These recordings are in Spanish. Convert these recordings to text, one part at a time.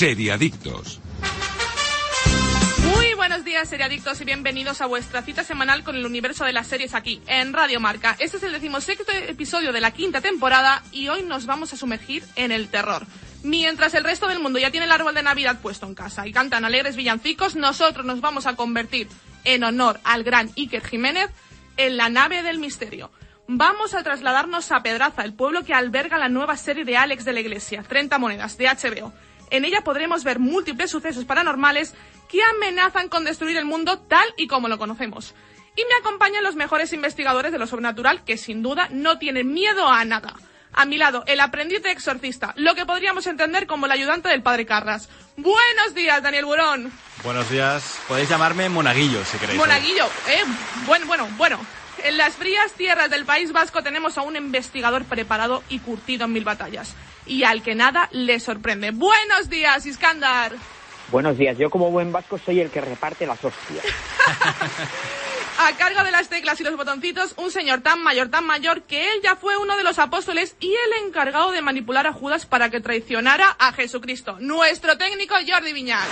Seriadictos. Muy buenos días, seriadictos, y bienvenidos a vuestra cita semanal con el universo de las series aquí, en Radio Marca. Este es el decimosexto episodio de la quinta temporada y hoy nos vamos a sumergir en el terror. Mientras el resto del mundo ya tiene el árbol de Navidad puesto en casa y cantan alegres villancicos, nosotros nos vamos a convertir, en honor al gran Iker Jiménez, en la nave del misterio. Vamos a trasladarnos a Pedraza, el pueblo que alberga la nueva serie de Alex de la Iglesia, 30 monedas, de HBO. En ella podremos ver múltiples sucesos paranormales que amenazan con destruir el mundo tal y como lo conocemos. Y me acompañan los mejores investigadores de lo sobrenatural que sin duda no tienen miedo a nada. A mi lado, el aprendiz de exorcista, lo que podríamos entender como el ayudante del padre Carras. Buenos días, Daniel Burón. Buenos días. Podéis llamarme Monaguillo, si queréis. Monaguillo, eh. Bueno, bueno, bueno. En las frías tierras del País Vasco tenemos a un investigador preparado y curtido en mil batallas. Y al que nada le sorprende. Buenos días, Iskandar. Buenos días. Yo como buen vasco soy el que reparte las hostias. a cargo de las teclas y los botoncitos, un señor tan mayor, tan mayor, que él ya fue uno de los apóstoles y el encargado de manipular a Judas para que traicionara a Jesucristo, nuestro técnico Jordi Viñals.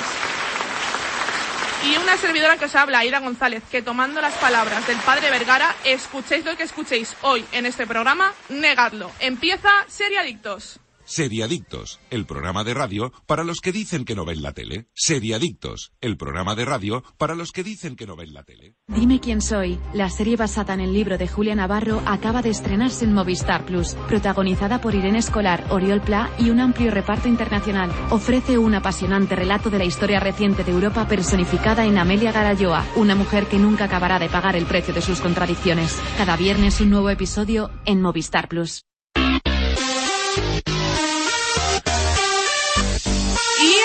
Y una servidora que os habla, Aida González, que tomando las palabras del padre Vergara, escuchéis lo que escuchéis hoy en este programa, negadlo. Empieza Seriadictos. Seriadictos, el programa de radio para los que dicen que no ven la tele. Seriadictos, el programa de radio para los que dicen que no ven la tele. Dime quién soy. La serie basada en el libro de Julia Navarro acaba de estrenarse en Movistar Plus, protagonizada por Irene Escolar, Oriol Pla y un amplio reparto internacional. Ofrece un apasionante relato de la historia reciente de Europa personificada en Amelia Garayoa, una mujer que nunca acabará de pagar el precio de sus contradicciones. Cada viernes un nuevo episodio en Movistar Plus.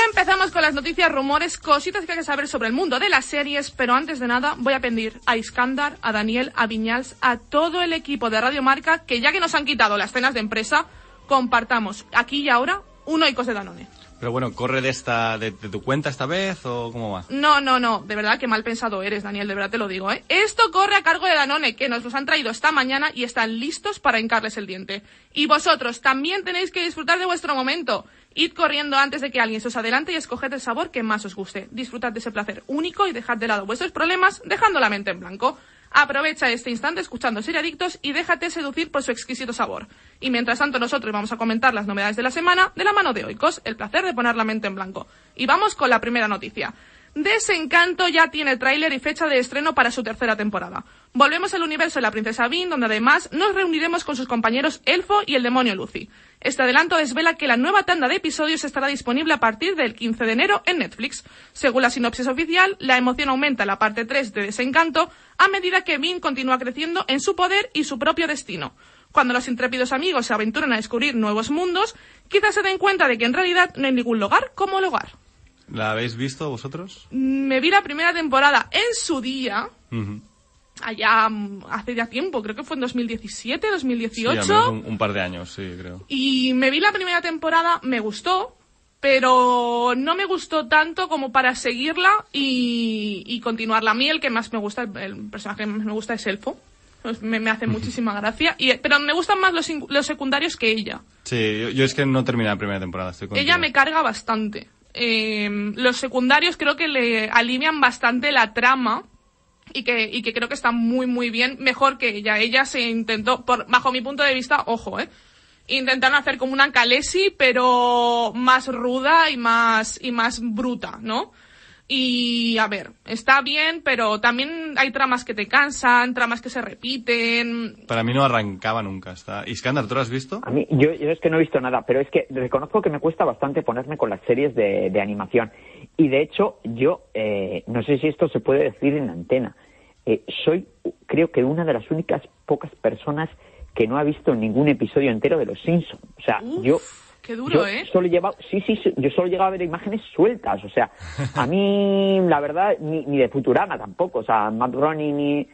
Empezamos con las noticias, rumores, cositas que hay que saber sobre el mundo de las series, pero antes de nada voy a pedir a Iskandar, a Daniel, a Viñals, a todo el equipo de Radio Marca que ya que nos han quitado las cenas de empresa, compartamos aquí y ahora un Oikos de Danone. Pero bueno, ¿corre de esta de, de tu cuenta esta vez o cómo va? No, no, no, de verdad que mal pensado eres, Daniel, de verdad te lo digo, ¿eh? Esto corre a cargo de Danone, que nos los han traído esta mañana y están listos para hincarles el diente. Y vosotros también tenéis que disfrutar de vuestro momento. Id corriendo antes de que alguien se os adelante y escoged el sabor que más os guste. Disfrutad de ese placer único y dejad de lado vuestros problemas dejando la mente en blanco. Aprovecha este instante escuchando Seriadictos y déjate seducir por su exquisito sabor. Y mientras tanto nosotros vamos a comentar las novedades de la semana de la mano de Oikos, el placer de poner la mente en blanco. Y vamos con la primera noticia. Desencanto ya tiene tráiler y fecha de estreno para su tercera temporada. Volvemos al universo de la princesa Bean, donde además nos reuniremos con sus compañeros Elfo y el demonio Lucy. Este adelanto desvela que la nueva tanda de episodios estará disponible a partir del 15 de enero en Netflix. Según la sinopsis oficial, la emoción aumenta en la parte 3 de Desencanto a medida que Bean continúa creciendo en su poder y su propio destino. Cuando los intrépidos amigos se aventuran a descubrir nuevos mundos, quizás se den cuenta de que en realidad no hay ningún lugar como el hogar. ¿La habéis visto vosotros? Me vi la primera temporada en su día, Ujú. allá mm, hace ya tiempo, creo que fue en 2017, Sí, 2018. a mí un, un par de años, sí, creo. Y me vi la primera temporada, me gustó, pero no me gustó tanto como para seguirla y, y continuarla. A mí el que más me gusta, el, personaje que más me gusta es Elfo. Pues me, me hace muchísima gracia. Y, pero me gustan más los, los secundarios que ella. Sí, yo, yo es que no terminé la primera temporada, estoy. Ella me carga bastante. Eh, los secundarios creo que le alivian bastante la trama y que, y que creo que está muy, muy bien. Mejor que ella. Ella se intentó, por, bajo mi punto de vista, ojo, eh. Intentaron hacer como una Kalesi, pero más ruda y más, y más bruta, ¿no? Y a ver, está bien, pero también hay tramas que te cansan, tramas que se repiten. Para mí no arrancaba nunca. Está... Iskandar, ¿tú lo has visto? A mí, yo, yo es que no he visto nada, pero es que reconozco que me cuesta bastante ponerme con las series de, de animación. Y de hecho, yo eh, no sé si esto se puede decir en antena. Eh, soy, creo que una de las únicas pocas personas que no ha visto ningún episodio entero de Los Simpsons. O sea, Uf, yo Qué duro, yo ¿eh? solo he llevado, sí, sí, sí, yo solo he llegado a ver imágenes sueltas, o sea, a mí, la verdad, ni, ni de Futurama tampoco, o sea, Matt Groening ni,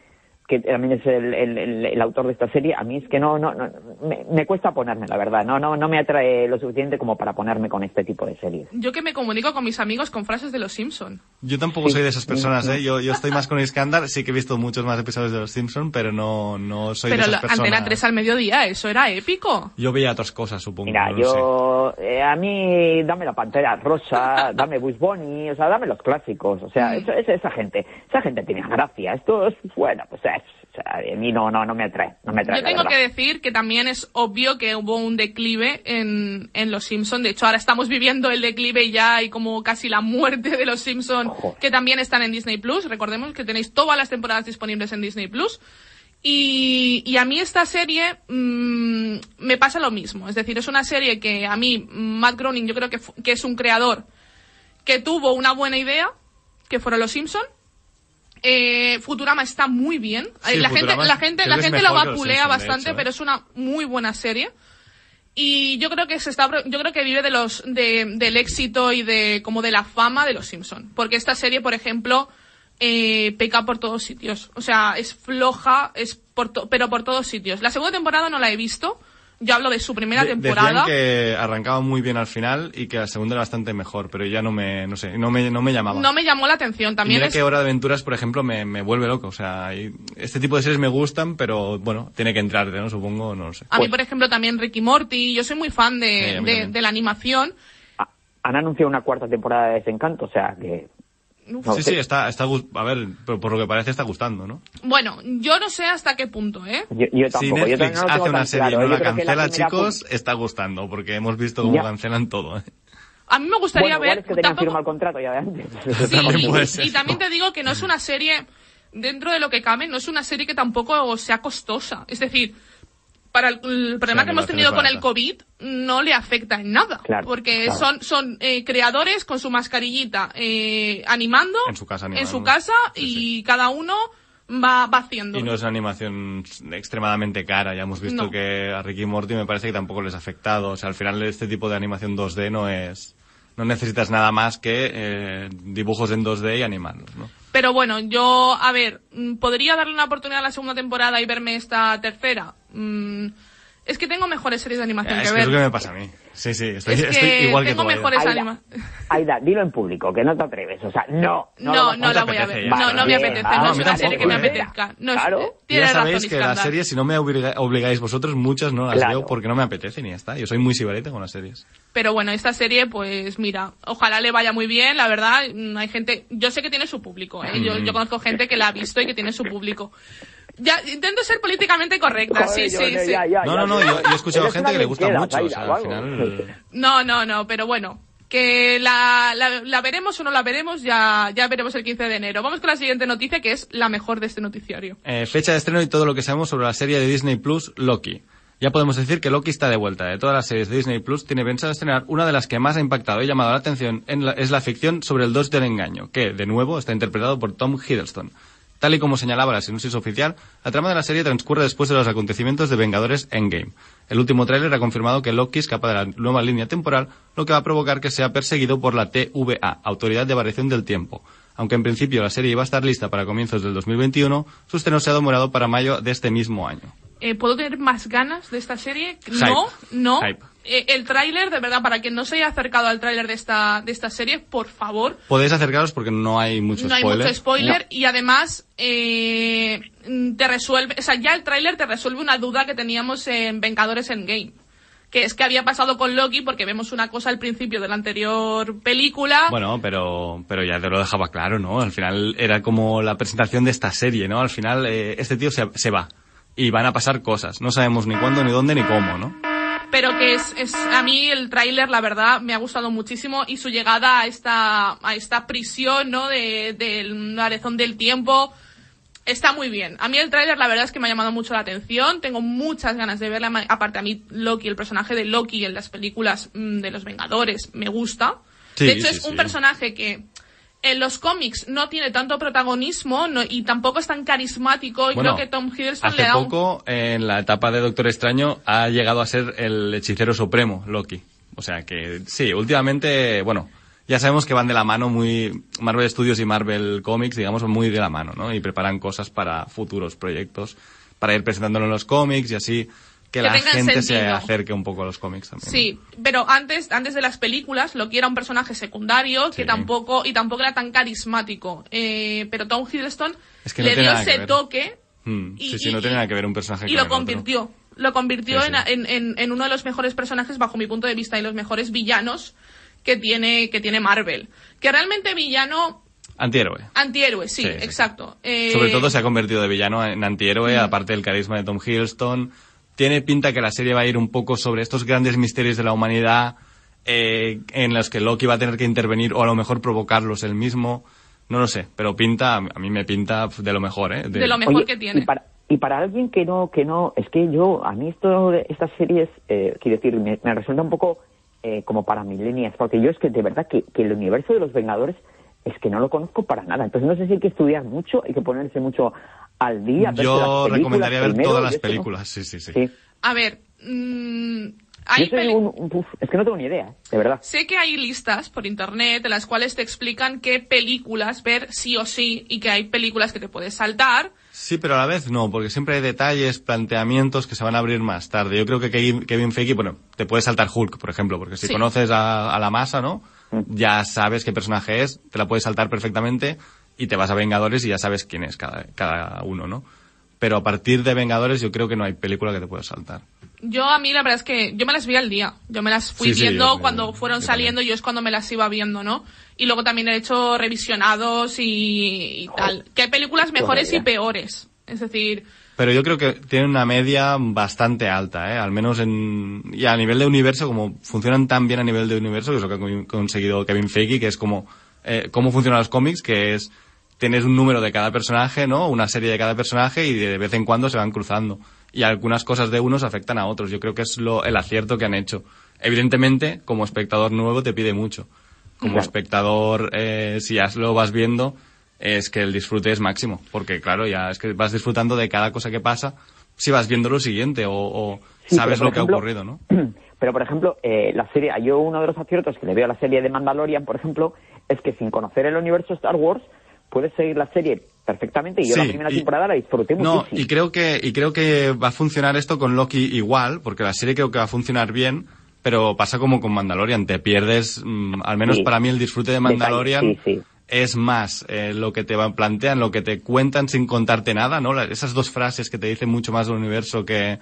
que también es el, el, el- el autor de esta serie, a mí es que no, no, no me, me cuesta ponerme, la verdad. No, no, no me atrae lo suficiente como para ponerme con este tipo de series. Yo que me comunico con mis amigos con frases de los Simpson. Yo tampoco Sí. soy de esas personas, ¿eh? Yo, yo estoy más con Iskandar, sí que he visto muchos más episodios de Los Simpson, pero no, no soy Pero de esas personas. Antena 3 al mediodía, eso era épico. Yo veía otras cosas, supongo. Mira, no lo sé. yo, eh, a mí, dame la pantera rosa, dame Bush Bunny, o sea, dame los clásicos, o sea, Mm. eso- esa, esa gente, esa gente tiene gracia, esto es, bueno, pues es, o sea, a mí no, no, no me atrae, no me atrae, Yo tengo que decir que también es obvio que hubo un declive en, en Los Simpson. De hecho, ahora estamos viviendo el declive y ya hay como casi la muerte de Los Simpson, Joder. que también están en Disney Plus. Recordemos que tenéis todas las temporadas disponibles en Disney Plus. Y, y a mí esta serie mm, me pasa lo mismo. Es decir, es una serie que a mí, Matt Groening, yo creo que, que es un creador que tuvo una buena idea, que fueron Los Simpson. Eh, Futurama está muy bien. Sí, la gente, la gente, la gente la vapulea bastante, hecho, ¿eh? pero es una muy buena serie. Y yo creo que se está, yo creo que vive de los, de, del éxito y de, como de la fama de los Simpson. Porque esta serie, por ejemplo, eh, peca por todos sitios. O sea, es floja, es por to- pero por todos sitios. La segunda temporada no la he visto. Yo hablo de su primera De- temporada. Decían que arrancaba muy bien al final y que la segunda era bastante mejor, pero ya no me, no sé, no me, no me llamaba. No me llamó la atención. Y También mira es, que Hora de Aventuras, por ejemplo, me, me vuelve loco. O sea, hay- este tipo de series me gustan, pero bueno, tiene que entrarte, ¿no? Supongo, no lo sé. a mí, por ejemplo, también Ricky Morty. Yo soy muy fan Sí, de, mí de, de la animación. Han anunciado una cuarta temporada de Desencanto, o sea, que... Uf. No sí, sé. sí, está, está, gus- a ver, por, por lo que parece está gustando, ¿no? Bueno, yo no sé hasta qué punto, ¿eh? Yo, yo si tampoco, yo también Netflix no lo tengo hace una serie claro, y no yo la cancela, primera chicos, está gustando, porque hemos visto cómo Ya. cancelan todo, ¿eh? A mí me gustaría Bueno, ver. es que tenían tampoco- firmado el contrato ya de antes. Sí, También y, puede ser, y también ¿no? te digo que no es una serie, dentro de lo que cabe, no es una serie que tampoco sea costosa. Es decir, para el, el problema que que hemos tenido con el. COVID no le afecta en nada. Claro, porque claro. son, son eh, creadores con su mascarillita eh, animando En su casa en su casa Sí, y cada uno va, va haciendo. Y no es una animación extremadamente cara. Ya hemos visto No. que a Ricky y Morty me parece que tampoco les ha afectado. O sea, al final este tipo de animación 2D no es... No necesitas nada más que eh, dibujos en 2D y animarlos, ¿no? Pero bueno, yo, a ver, mm, ¿podría darle una oportunidad a la segunda temporada y verme esta tercera? Mm, es que tengo mejores series de animación es que que ver. es lo que me pasa a mí. Sí, sí, estoy, Es estoy que igual que tengo tú. Mejores Aida, anima- Aida, dilo en público, que no te atreves. O sea, no. No, no, la voy a ver. ya, No, no me apetece. Ah, no es una serie que me apetezca. No es- Claro. Ya sabéis que las series, si no me obliga- obligáis vosotros, muchas no las Claro. veo porque no me apetecen y ya está. Yo soy muy sibarita con las series. Pero bueno, esta serie, pues mira, ojalá le vaya muy bien, la verdad. mm, Hay gente, yo sé que tiene su público, ¿eh? yo, Mm. yo conozco gente que la ha visto y que tiene su público. Ya, intento ser políticamente correcta, sí, Joder, sí, yo- sí. ya, ya, No, ya, no, no, yo, yo he escuchado gente que le gusta mucho. O sea, al final... No, no, no, pero bueno. Que la, la, la veremos o no la veremos, ya, ya veremos el 15 de enero. Vamos con la siguiente noticia, que es la mejor de este noticiario. Eh, fecha de estreno y todo lo que sabemos sobre la serie de Disney Plus, Loki. Ya podemos decir que Loki está de vuelta. De todas las series de Disney Plus, tiene pensado estrenar una de las que más ha impactado y llamado la atención en la- es la ficción sobre el 2 del engaño, que, de nuevo, está interpretado por Tom Hiddleston. Tal y como señalaba la sinopsis oficial, la trama de la serie transcurre después de los acontecimientos de Vengadores Endgame. El último tráiler ha confirmado que Loki escapa de la nueva línea temporal, lo que va a provocar que sea perseguido por la TVA, Autoridad de Variación del Tiempo. Aunque en principio la serie iba a estar lista para comienzos del 2021, su estreno se ha demorado para mayo de este mismo año. Eh, ¿Puedo tener más ganas de esta serie? Hype. No, no. Hype. Eh, el tráiler, de verdad, para quien no se haya acercado al tráiler de esta, de esta serie, por favor, Podéis acercaros porque no hay mucho no hay spoiler. mucho spoiler y además eh, te resuelve, o sea, ya el tráiler te resuelve una duda que teníamos en Vengadores Endgame. Que es que había pasado con Loki porque vemos una cosa al principio de la anterior película. Bueno, pero, pero ya te lo dejaba claro, ¿no? Al final era como la presentación de esta serie, ¿no? Al final eh, este tío se, se va y van a pasar cosas. No sabemos ni cuándo, ni dónde, ni cómo, ¿no? Pero que es, es a mí el tráiler la verdad me ha gustado muchísimo y su llegada a esta a esta prisión no de del arezón del tiempo está muy bien. A mí el tráiler la verdad es que me ha llamado mucho la atención. Tengo muchas ganas de verla. Aparte a mí Loki el personaje de Loki en las películas mm, de los Vengadores me gusta. Sí, de hecho sí, es un personaje que en los cómics no tiene tanto protagonismo no- y tampoco es tan carismático y Bueno, creo que Tom Hiddleston Hace le da un poco, en la etapa de Doctor Extraño, ha llegado a ser el hechicero supremo, Loki. O sea que, sí, últimamente, bueno, ya sabemos que van de la mano muy, Marvel Studios y Marvel Comics, digamos, muy de la mano, ¿no? Y preparan cosas para futuros proyectos, para ir presentándolo en los cómics y así que, Que la gente se acerque un poco a los cómics también. ¿no? Sí, pero antes, antes de las películas, Loki era un personaje secundario que tampoco, y tampoco era tan carismático. Eh, pero Tom Hiddleston Es que no le dio ese toque Mm, y- sí, sí, y- no tiene nada que ver un personaje y con lo otro. convirtió. Lo convirtió Sí. En, en- en- en uno de los mejores personajes, bajo mi punto de vista, y los mejores villanos que tiene, que tiene Marvel. Que realmente villano, Antihéroe. antihéroe, sí, Sí, sí, sí. exacto. Eh, Sobre todo se ha convertido de villano en antihéroe, Mm. aparte del carisma de Tom Hiddleston. Tiene pinta que la serie va a ir un poco sobre estos grandes misterios de la humanidad eh, en los que Loki va a tener que intervenir o a lo mejor provocarlos él mismo. No lo sé, pero pinta, a mí me pinta de lo mejor, ¿eh? De lo mejor Oye, que tiene. Y para, y para alguien que no, que no, es que yo, a mí esto estas series, eh, quiero decir, me, me resulta un poco eh, como para millennials, porque yo es que de verdad que, que el universo de los Vengadores es que no lo conozco para nada. Entonces no sé si hay que estudiar mucho, hay que ponerse mucho al día. Yo recomendaría ver primero, todas las películas, sí, sí, sí. Sí. A ver, mm, Yo hay soy peli- un, un- uf, es que no tengo ni idea, de verdad. Sé que hay listas por internet en las cuales te explican qué películas ver sí o sí y que hay películas que te puedes saltar. Sí, pero a la vez no, porque siempre hay detalles, planteamientos que se van a abrir más tarde. Yo creo que Kevin, Kevin Feige, bueno, te puede saltar Hulk, por ejemplo, porque si Sí. conoces a, a la masa, ¿no? Ya sabes qué personaje es, te la puedes saltar perfectamente y te vas a Vengadores y ya sabes quién es cada, cada uno, ¿no? Pero a partir de Vengadores yo creo que no hay película que te puedas saltar. Yo a mí la verdad es que yo me las vi al día. Yo me las fui Sí, sí, viendo yo- cuando yo- fueron yo saliendo, yo es cuando me las iba viendo, ¿no? Y luego también he hecho revisionados y, y tal. Que hay películas mejores y peores. Es decir, Pero yo creo que tiene una media bastante alta, ¿eh? Al menos en... Y a nivel de universo, como funcionan tan bien a nivel de universo, que es lo que ha con- conseguido Kevin Feige, que es como... Eh, cómo funcionan los cómics, que es... Tienes un número de cada personaje, ¿no? Una serie de cada personaje y de vez en cuando se van cruzando. Y algunas cosas de unos afectan a otros. Yo creo que es lo, el acierto que han hecho. Evidentemente, como espectador nuevo te pide mucho. Como Claro. espectador, eh, si ya lo vas viendo, es que el disfrute es máximo. Porque claro, ya es que vas disfrutando de cada cosa que pasa si vas viendo lo siguiente o, o Sí, sabes lo que ha ocurrido, ¿no? Pero, por ejemplo, eh, la serie, yo uno de los aciertos que le veo a la serie de Mandalorian, por ejemplo, es que sin conocer el universo Star Wars, puedes seguir la serie perfectamente y yo la primera y- temporada la disfruté No, muchísimo. y creo que y creo que va a funcionar esto con Loki igual, porque la serie creo que va a funcionar bien, pero pasa como con Mandalorian, te pierdes, mm, al menos Sí. para mí el disfrute de Mandalorian Detalle, sí, sí. es más eh, lo que te plantean, lo que te cuentan sin contarte nada, ¿no? La- esas dos frases que te dicen mucho más del universo que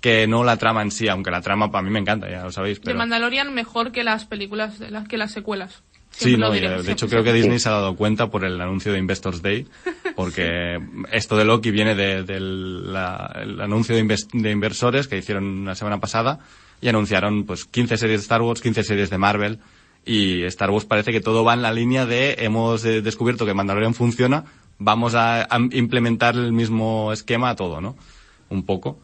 que no la trama en sí, aunque la trama para mí me encanta, ya lo sabéis, de pero Mandalorian mejor que las películas, de las, que las secuelas. Sí, no, de, de hecho creo que. Disney se ha dado cuenta por el anuncio de Investors Day, porque esto de Loki viene de- del la- el anuncio de, de inversores que hicieron la semana pasada y anunciaron pues 15 series de Star Wars, 15 series de Marvel y Star Wars parece que todo va en la línea de hemos eh, descubierto que Mandalorian funciona, vamos a, a implementar el mismo esquema a todo, ¿no? Un poco.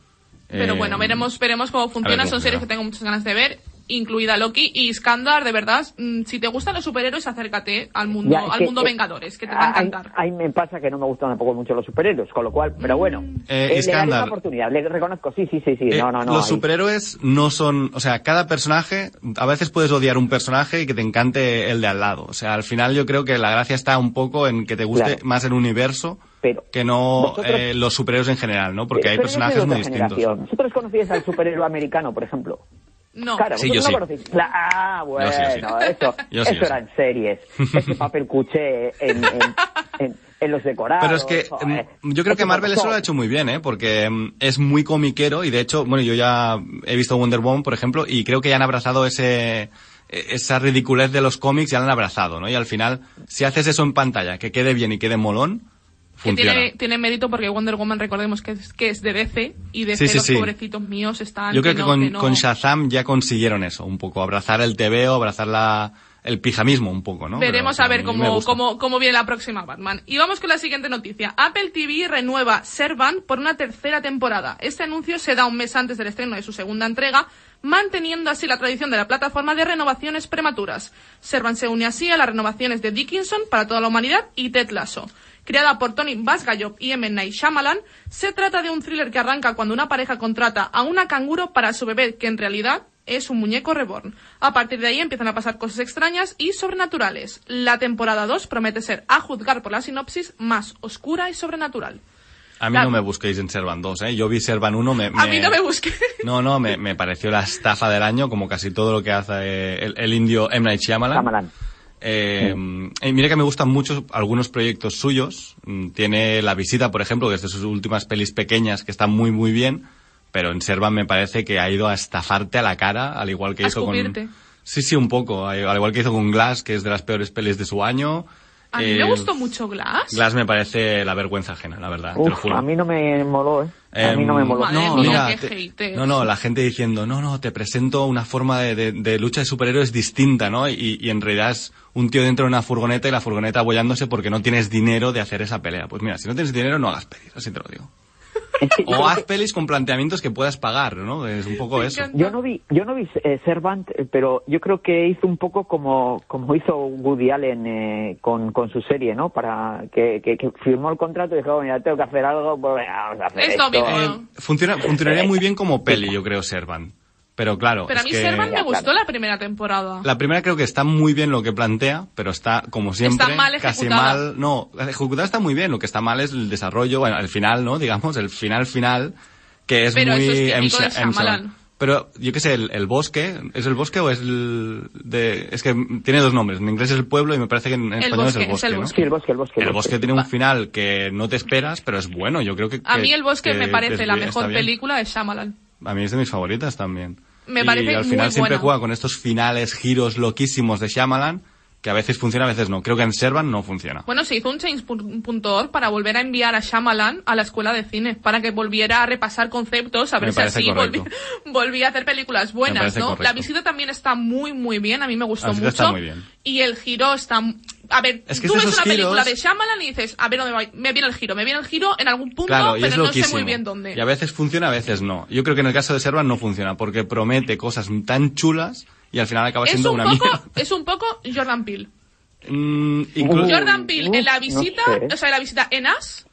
Pero Eh, bueno, veremos, veremos cómo funciona. cómo Son series que tengo muchas ganas de ver, incluida Loki y Skandar, de verdad. mm, Si te gustan los superhéroes, acércate al mundo, Ya, al que, mundo eh, Vengadores, que te va a encantar. Ahí me pasa que no me gustan tampoco mucho los superhéroes, con lo cual, pero bueno, Eh, eh, le daré Iskandar. una oportunidad, le reconozco, sí, sí, sí, sí, Eh, no, no, no. los ahí- superhéroes no son, o sea, cada personaje, a veces puedes odiar un personaje y que te encante el de al lado. O sea, al final yo creo que la gracia está un poco en que te guste Claro. más el universo Pero que no vosotros- eh, los superhéroes en general, ¿no? Porque hay personajes muy distintos. generación. ¿Vosotros conocíais al superhéroe americano, por ejemplo? No. Claro, Sí, vosotros yo no sí. conocéis. La- ah, bueno, Yo sí, yo sí. eso, Yo sí, eso yo era sí. en series. Ese papel cuché en, en, en- en los decorados. Pero es que joder. mm, yo creo que Marvel eso lo ha hecho muy bien, ¿eh? Porque mm, es muy comiquero y de hecho, bueno, yo ya he visto Wonder Woman, por ejemplo, y creo que ya han abrazado ese esa ridiculez de los cómics, ya la han abrazado, ¿no? Y al final, si haces eso en pantalla, que quede bien y quede molón, Que tiene, tiene mérito porque Wonder Woman, recordemos que es, que es de DC y DC Sí, sí, los sí. pobrecitos míos están. Yo creo que, no, con, no. con Shazam ya consiguieron eso, un poco, abrazar el TVO, abrazar la, el pijamismo un poco, ¿no? Veremos Pero, a ver cómo viene la próxima Batman. Y vamos con la siguiente noticia. Apple TV renueva Servant por una tercera temporada. Este anuncio se da un mes antes del estreno de su segunda entrega, manteniendo así la tradición de la plataforma de renovaciones prematuras. Servant se une así a las renovaciones de Dickinson para toda la humanidad y Ted Lasso. Creada por Tony Basgayop y M. Night Shyamalan, se trata de un thriller que arranca cuando una pareja contrata a una canguro para su bebé, que en realidad es un muñeco reborn. A partir de ahí empiezan a pasar cosas extrañas y sobrenaturales. La temporada 2 promete ser, a juzgar por la sinopsis, más oscura y sobrenatural. A mí La- no me busquéis en Servan 2, ¿eh? Yo vi Servan 1, me... A mí no me busqué. No, no, me, me pareció la estafa del año, como casi todo lo que hace el, el indio M. Night Shyamalan. Shyamalan. Eh, y mira que me gustan mucho algunos proyectos suyos. Mm, Tiene La Visita, por ejemplo, que es de sus últimas pelis pequeñas, que están muy, muy bien. Pero en Servan me parece que ha ido a estafarte a la cara, al igual que A hizo escupirte. con... Sí, sí, un poco. Al igual que hizo con Glass, que es de las peores pelis de su año. A mí Eh, me gustó mucho Glass. Glass me parece la vergüenza ajena, la verdad, te lo Uf, juro. a mí no me moló, ¿eh? A mí no me Em, moló. Madre no, mía, mira, qué te- haters. no, no, la gente diciendo, no, no, te presento una forma de, de- de lucha de superhéroes distinta, ¿no? Y, y en realidad es un tío dentro de una furgoneta y la furgoneta abollándose porque no tienes dinero de hacer esa pelea. Pues mira, si no tienes dinero, no hagas pelis, así te lo digo. O haz pelis con planteamientos que puedas pagar, ¿no? Es un poco eso. Yo no vi, yo no vi eh, Servant, eh, pero yo creo que hizo un poco como, como hizo Woody Allen eh, con, con su serie, ¿no? Para que, que, que firmó el contrato y dijo, mira, tengo que hacer algo, pues venga, vamos a hacer Esto. Eh, funciona, funcionaría muy bien como peli, yo creo, Servan. Pero claro, Pero a es mí que Servan me gustó la primera temporada. La primera creo que está muy bien lo que plantea, pero está, como siempre, Está mal casi ejecutada. mal. No, ejecutada está muy bien, lo que está mal es el desarrollo, bueno, el final, ¿no? Digamos, el final final, que es Pero muy... eso es de. Pero yo qué sé, el, el bosque, ¿es el bosque o es el de...? Es que tiene dos nombres, en inglés es el pueblo y me parece que en, en El español bosque, es el es bosque, el ¿no? bosque. Sí, el bosque, el bosque. El bosque tiene un final que no te esperas, pero es bueno, yo creo que... A que- mí el bosque que- me parece es la mejor película de Shyamalan. A mí es de mis favoritas también. Me y parece al muy final siempre buena. juega con estos finales, giros loquísimos de Shyamalan, que a veces funciona, a veces no. Creo que en Servan no funciona. Bueno, se hizo un change.org para volver a enviar a Shyamalan a la escuela de cine, para que volviera a repasar conceptos, a ver Me si así volví, volvía a hacer películas Me buenas, ¿no? correcto. La visita también está muy, muy bien, a mí me gustó La mucho. está muy bien. Y el giro está... A ver, Es que tú ves una película de Shyamalan y dices, a ver dónde va, me viene el giro, me viene el giro en algún punto, Claro, pero no sé muy bien dónde. Y a veces funciona, a veces no. Yo creo que en el caso de Servan no funciona, porque promete cosas tan chulas y al final acaba Es siendo un, una poco, mierda. es un poco Jordan Peele. Mm, incluso- Jordan Peele en la no visita, sé. o sea, en la visita en As,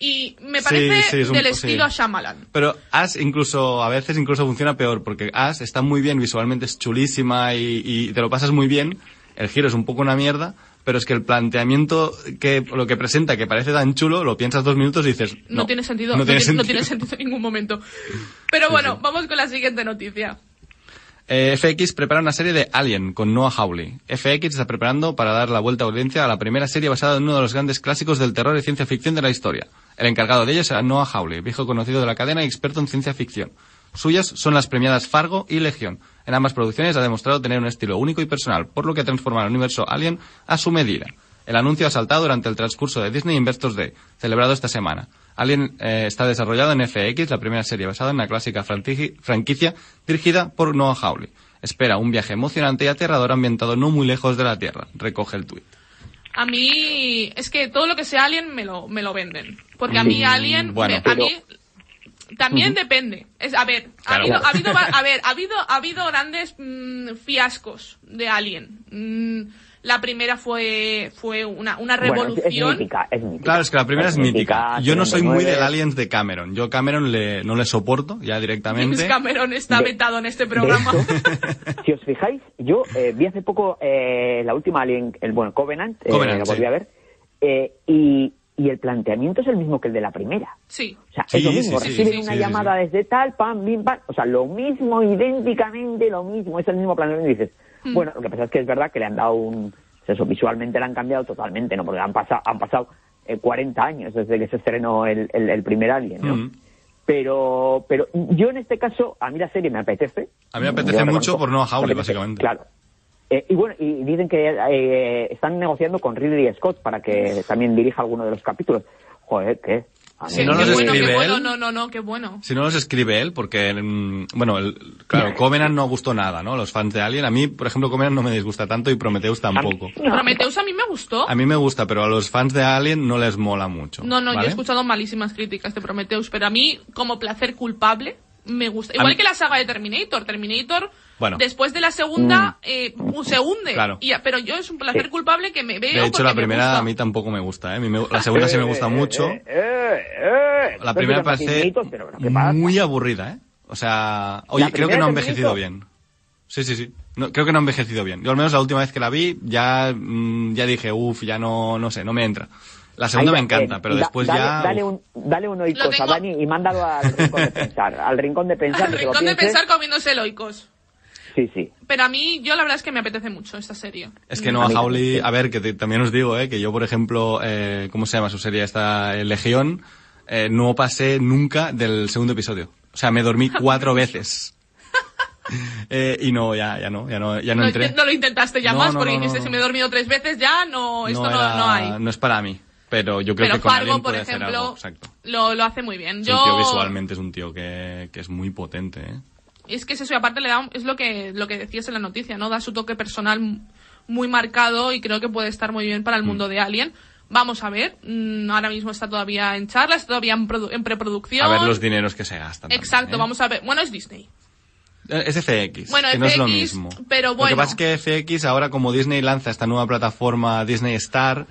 y me parece sí, es un del po- sí. estilo Shyamalan. Pero As incluso, a veces incluso funciona peor, porque As está muy bien, visualmente es chulísima y, y te lo pasas muy bien. El giro es un poco una mierda, pero es que el planteamiento que, lo que presenta, que parece tan chulo, lo piensas dos minutos y dices, No, no, tiene sentido. No tiene ti- sentido. no tiene sentido en ningún momento. Pero bueno, vamos con la siguiente noticia. Eh, FX prepara una serie de Alien con Noah Hawley. FX está preparando para dar la vuelta a audiencia a la primera serie basada en uno de los grandes clásicos del terror y ciencia ficción de la historia. El encargado de ella será Noah Hawley, viejo conocido de la cadena y experto en ciencia ficción. Suyas son las premiadas Fargo y Legión. En ambas producciones ha demostrado tener un estilo único y personal, por lo que transforma el universo Alien a su medida. El anuncio ha saltado durante el transcurso de Disney Investors Day, celebrado esta semana. Alien eh, está desarrollado en FX, la primera serie basada en la clásica franquici- franquicia dirigida por Noah Hawley. Espera un viaje emocionante y aterrador ambientado no muy lejos de la Tierra, recoge el tuit. A mí, es que todo lo que sea Alien me lo, me lo venden. Porque a mí Alien, bueno, me- a mí también depende. Es, a ver, ha Claro. habido, ha habido, va- a ver, ha habido, ha habido grandes mm, fiascos de Alien. Mm, la primera fue, fue una, una Bueno, es- revolución. es, mítica, es mítica. Claro, es que la primera es, mítica. Yo no soy muy 79. del Aliens de Cameron. Yo Cameron le, no le soporto ya directamente. James Cameron está De- vetado en este programa. si os fijáis, yo eh, vi hace poco eh, la última Alien, el bueno, Covenant, eh, Covenant, la volví sí. a ver, eh, y, y el planteamiento es el mismo que el de la primera. Sí. O sea, Sí, es lo mismo, sí, reciben sí, una sí, llamada desde tal, pam, bim, pam, o sea, lo mismo, idénticamente lo mismo, es el mismo planteamiento y dices, Hmm. bueno, lo que pasa es que es verdad que le han dado un, eso, visualmente le han cambiado totalmente, ¿no? Porque han pasado, han pasado eh, 40 años desde que se estrenó el, el, el primer Alien, ¿no? Mm. Pero, pero yo en este caso, a mí la serie me apetece. A mí me apetece Yo mucho reconozco, por Hawley, me apetece, básicamente. Claro. Eh, y bueno, y dicen que eh, están negociando con Ridley Scott para que también dirija alguno de los capítulos. Joder, ¿qué? Si no los bueno, escribe bueno, él- no, no, no, qué bueno. Si no los escribe él, porque, mm, bueno, el, claro, Covenant no gustó nada, ¿no? Los fans de Alien. A mí, por ejemplo, Covenant no me disgusta tanto y Prometheus tampoco. No. Prometheus a mí me gustó. A mí me gusta, pero a los fans de Alien no les mola mucho. No, no, yo he escuchado malísimas críticas de Prometheus, pero a mí, como placer culpable, me gusta. Igual que la saga de Terminator. Terminator, Bueno. después de la segunda, eh, se hunde. Claro. Y- pero yo es un placer culpable que me veo. De hecho, la me primera gusta. a mí tampoco me gusta, ¿eh? La segunda sí me gusta mucho. Eh, eh, eh. La primera parece muy aburrida, ¿eh? O sea, oye, creo que no ha envejecido bien. Sí, sí, sí. No, creo que no ha envejecido bien. Yo al menos la última vez que la vi ya, mm, ya dije, uff, ya no, no sé, no me entra. La segunda Ahí, me encanta, eh, pero da- después dale, ya... Dale un, dale un Lo oikos a. Dani y mándalo al rincón de pensar. Al rincón de pensar. Al rincón de pensar comiéndose loicos. Sí, sí. Pero a mí, yo la verdad es que me apetece mucho esta serie. Es que A Noah Hawley, a ver, que te- también os digo, eh, que yo, por ejemplo, eh, ¿cómo se llama su serie esta? Eh, Legión, eh, no pasé nunca del segundo episodio. O sea, me dormí cuatro veces. Eh, y no, ya, ya no, ya no, ya no No, entré. no lo intentaste ya No, más no, porque no, dijiste, no, si me he dormido tres veces ya, no, esto no, era- no hay. no es para mí. Pero yo creo Pero que con Fargo, por ejemplo, algo. Lo, lo hace muy bien. Es Yo, un tío visualmente es un tío que, que es muy potente, ¿eh? Es que es eso, y aparte le da, es lo que, lo que decías en la noticia, ¿no? Da su toque personal muy marcado y creo que puede estar muy bien para Mm. el mundo de Alien. Vamos a ver, mm, ahora mismo está todavía en charla, está todavía en, produ- en preproducción. A ver los dineros que se gastan. también, Exacto, ¿eh? vamos a ver. Bueno, es Disney. Eh, Es FX, Bueno, que no es lo FX, mismo. pero Lo que bueno. pasa es que FX ahora como Disney lanza esta nueva plataforma Disney Star,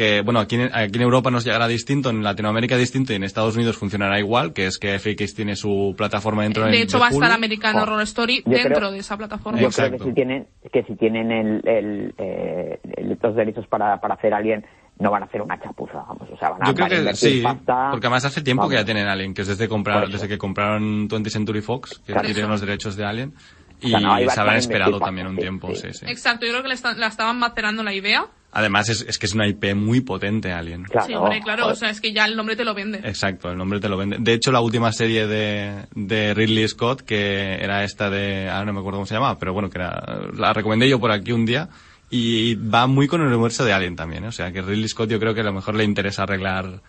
que bueno, aquí en, aquí en Europa nos llegará distinto, en Latinoamérica distinto y en Estados Unidos funcionará igual, que es que FX tiene su plataforma dentro De hecho, va a estar. American Jo, Horror Story yo dentro creo- de esa plataforma. Yo Exacto. creo que si tienen, que si tienen el, el, eh, los derechos para, para hacer Alien, no van a hacer una chapuza, vamos. O sea, van a, Yo creo van a que sí, pasta. porque además hace tiempo que ya tienen Alien, que es desde comprar, desde que compraron 20th Century Fox, que Claro. tienen los derechos de Alien, y sea, no, se habrán esperado también un sí, tiempo, sí, sí. sí. Exacto, yo creo que la estaban macerando la idea. Además es, es que es una IP muy potente Alien. Claro, sí, hombre, claro, o sea, es que ya el nombre te lo vende. Exacto, el nombre te lo vende. De hecho, la última serie de, de Ridley Scott, que era esta de, ahora no me acuerdo cómo se llamaba, pero bueno, que era, la recomendé yo por aquí un día, y va muy con el universo de Alien también, ¿eh? o sea, que Ridley Scott yo creo que a lo mejor le interesa arreglar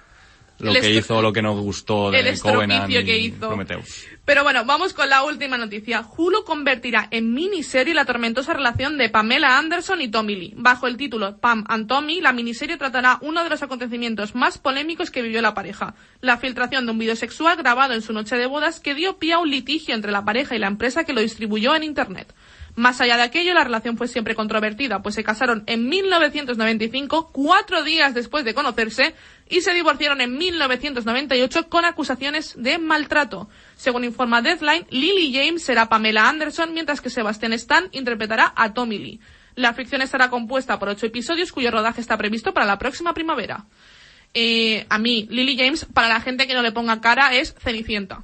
lo que hizo, lo que no gustó de Covenant y que hizo. Prometheus. Pero bueno, vamos con la última noticia. Hulu convertirá en miniserie la tormentosa relación de Pamela Anderson y Tommy Lee. Bajo el título Pam and Tommy, la miniserie tratará uno de los acontecimientos más polémicos que vivió la pareja. La filtración de un video sexual grabado en su noche de bodas que dio pie a un litigio entre la pareja y la empresa que lo distribuyó en Internet. Más allá de aquello, la relación fue siempre controvertida, pues se casaron en 1995, cuatro días después de conocerse, y se divorciaron en 1998 con acusaciones de maltrato. Según informa Deadline, Lily James será Pamela Anderson, mientras que Sebastian Stan interpretará a Tommy Lee. La ficción estará compuesta por ocho episodios, cuyo rodaje está previsto para la próxima primavera. Eh, a mí, Lily James, para la gente que no le ponga cara, es Cenicienta.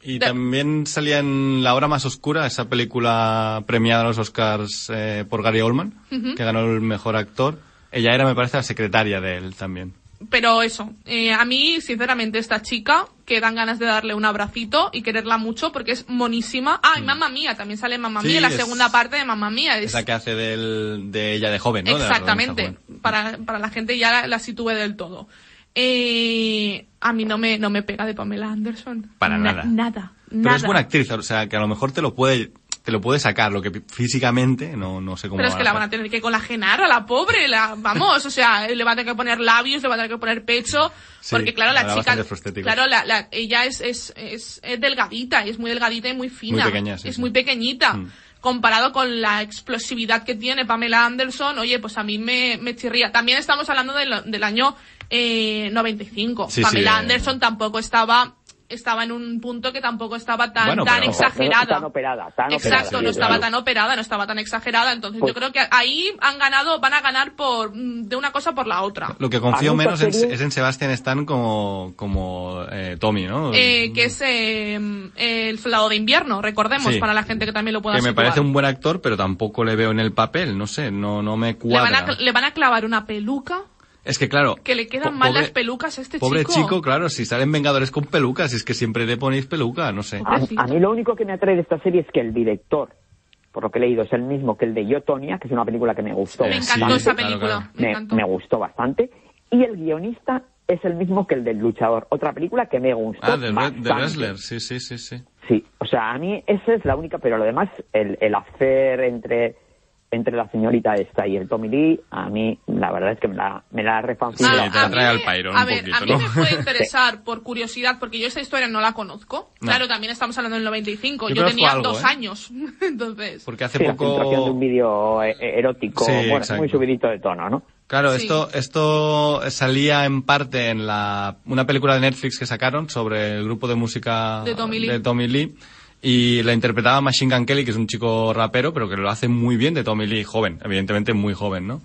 Y De- también salía en La Hora Más Oscura, esa película premiada a los Oscars eh, por Gary Oldman, que ganó el mejor actor. Ella era, me parece, la secretaria de él también. Pero eso, eh, a mí, sinceramente, esta chica, que dan ganas de darle un abracito y quererla mucho porque es monísima. Ah, y Mamma Mía, también sale Mamma Mm. Sí, Mía, la segunda parte de Mamma Mía. Es Es, la que hace del, de ella de joven, ¿no? Exactamente, joven. para, para la gente ya la, la sitúe del todo. Eh, a mí no me, no me pega de Pamela Anderson. Para Na- nada. Nada, Pero nada. es buena actriz, o sea, que a lo mejor te lo puede, te lo puede sacar, lo que físicamente no, no sé cómo Pero es que la van a tener que colagenar a la pobre, la, vamos, o sea, le van a tener que poner labios, le van a tener que poner pecho, Sí, porque claro, la chica, claro, la, la- ella es, es, es, es delgadita, y es muy delgadita y muy fina, Muy pequeña, sí, es sí. muy pequeñita. Mm. Comparado con la explosividad que tiene Pamela Anderson, oye, pues a mí me, me chirría. También estamos hablando del, del año eh, 95. Sí, sí, Pamela eh. Anderson tampoco estaba, estaba en un punto que tampoco estaba tan, Bueno, tan pero- exagerada. Tan operada, tan Exacto, operada. no sí, estaba claro. tan operada, no estaba tan exagerada, entonces Pues- yo creo que ahí han ganado, van a ganar por de una cosa por la otra. Lo que confío menos en- es en Sebastian Stan como, como eh, Tommy, ¿no? Eh, que es eh, el soldado de invierno, recordemos, Sí. para la gente que también lo pueda que me situar. parece un buen actor, pero tampoco le veo en el papel, no sé, no, no me le van, cuadra. a, le van a clavar una peluca Es que claro. que le quedan po- mal pobre- las pelucas a este Pobre chico. chico, claro, si salen Vengadores con pelucas, es que siempre le ponéis peluca, no sé. A, mí lo único que me atrae de esta serie es que el director, por lo que he leído, es el mismo que el de Yo, Tonya, que es una película que me gustó Me Eh, encantó esa película, claro. me me, encantó. me gustó bastante. Y el guionista es el mismo que el del luchador, otra película que me gustó Ah, de, bastante. de Wrestler, sí, sí, sí, sí. Sí, o sea, a mí esa es la única, pero lo demás, el, el hacer entre entre la señorita esta y el Tommy Lee, a mí la verdad es que me la, me la ha Sí, refancinado. te atrae al Pyron a un ver, poquito, a mí ¿no? me puede interesar por curiosidad, porque yo esta historia no la conozco. No. Claro, también estamos hablando del 95. Yo Yo, tenía algo, dos ¿eh? años. Entonces, Porque hace Sí, la filtración de un poco... vídeo eh, eh, erótico, Sí, bueno, exacto. muy subidito de tono, ¿no? Claro, Sí. esto, esto salía en parte en la, una película de Netflix que sacaron sobre el grupo de música De Tommy Lee. Lee. Y la interpretaba Machine Gun Kelly, que es un chico rapero, pero que lo hace muy bien de Tommy Lee, joven, evidentemente muy joven, ¿no?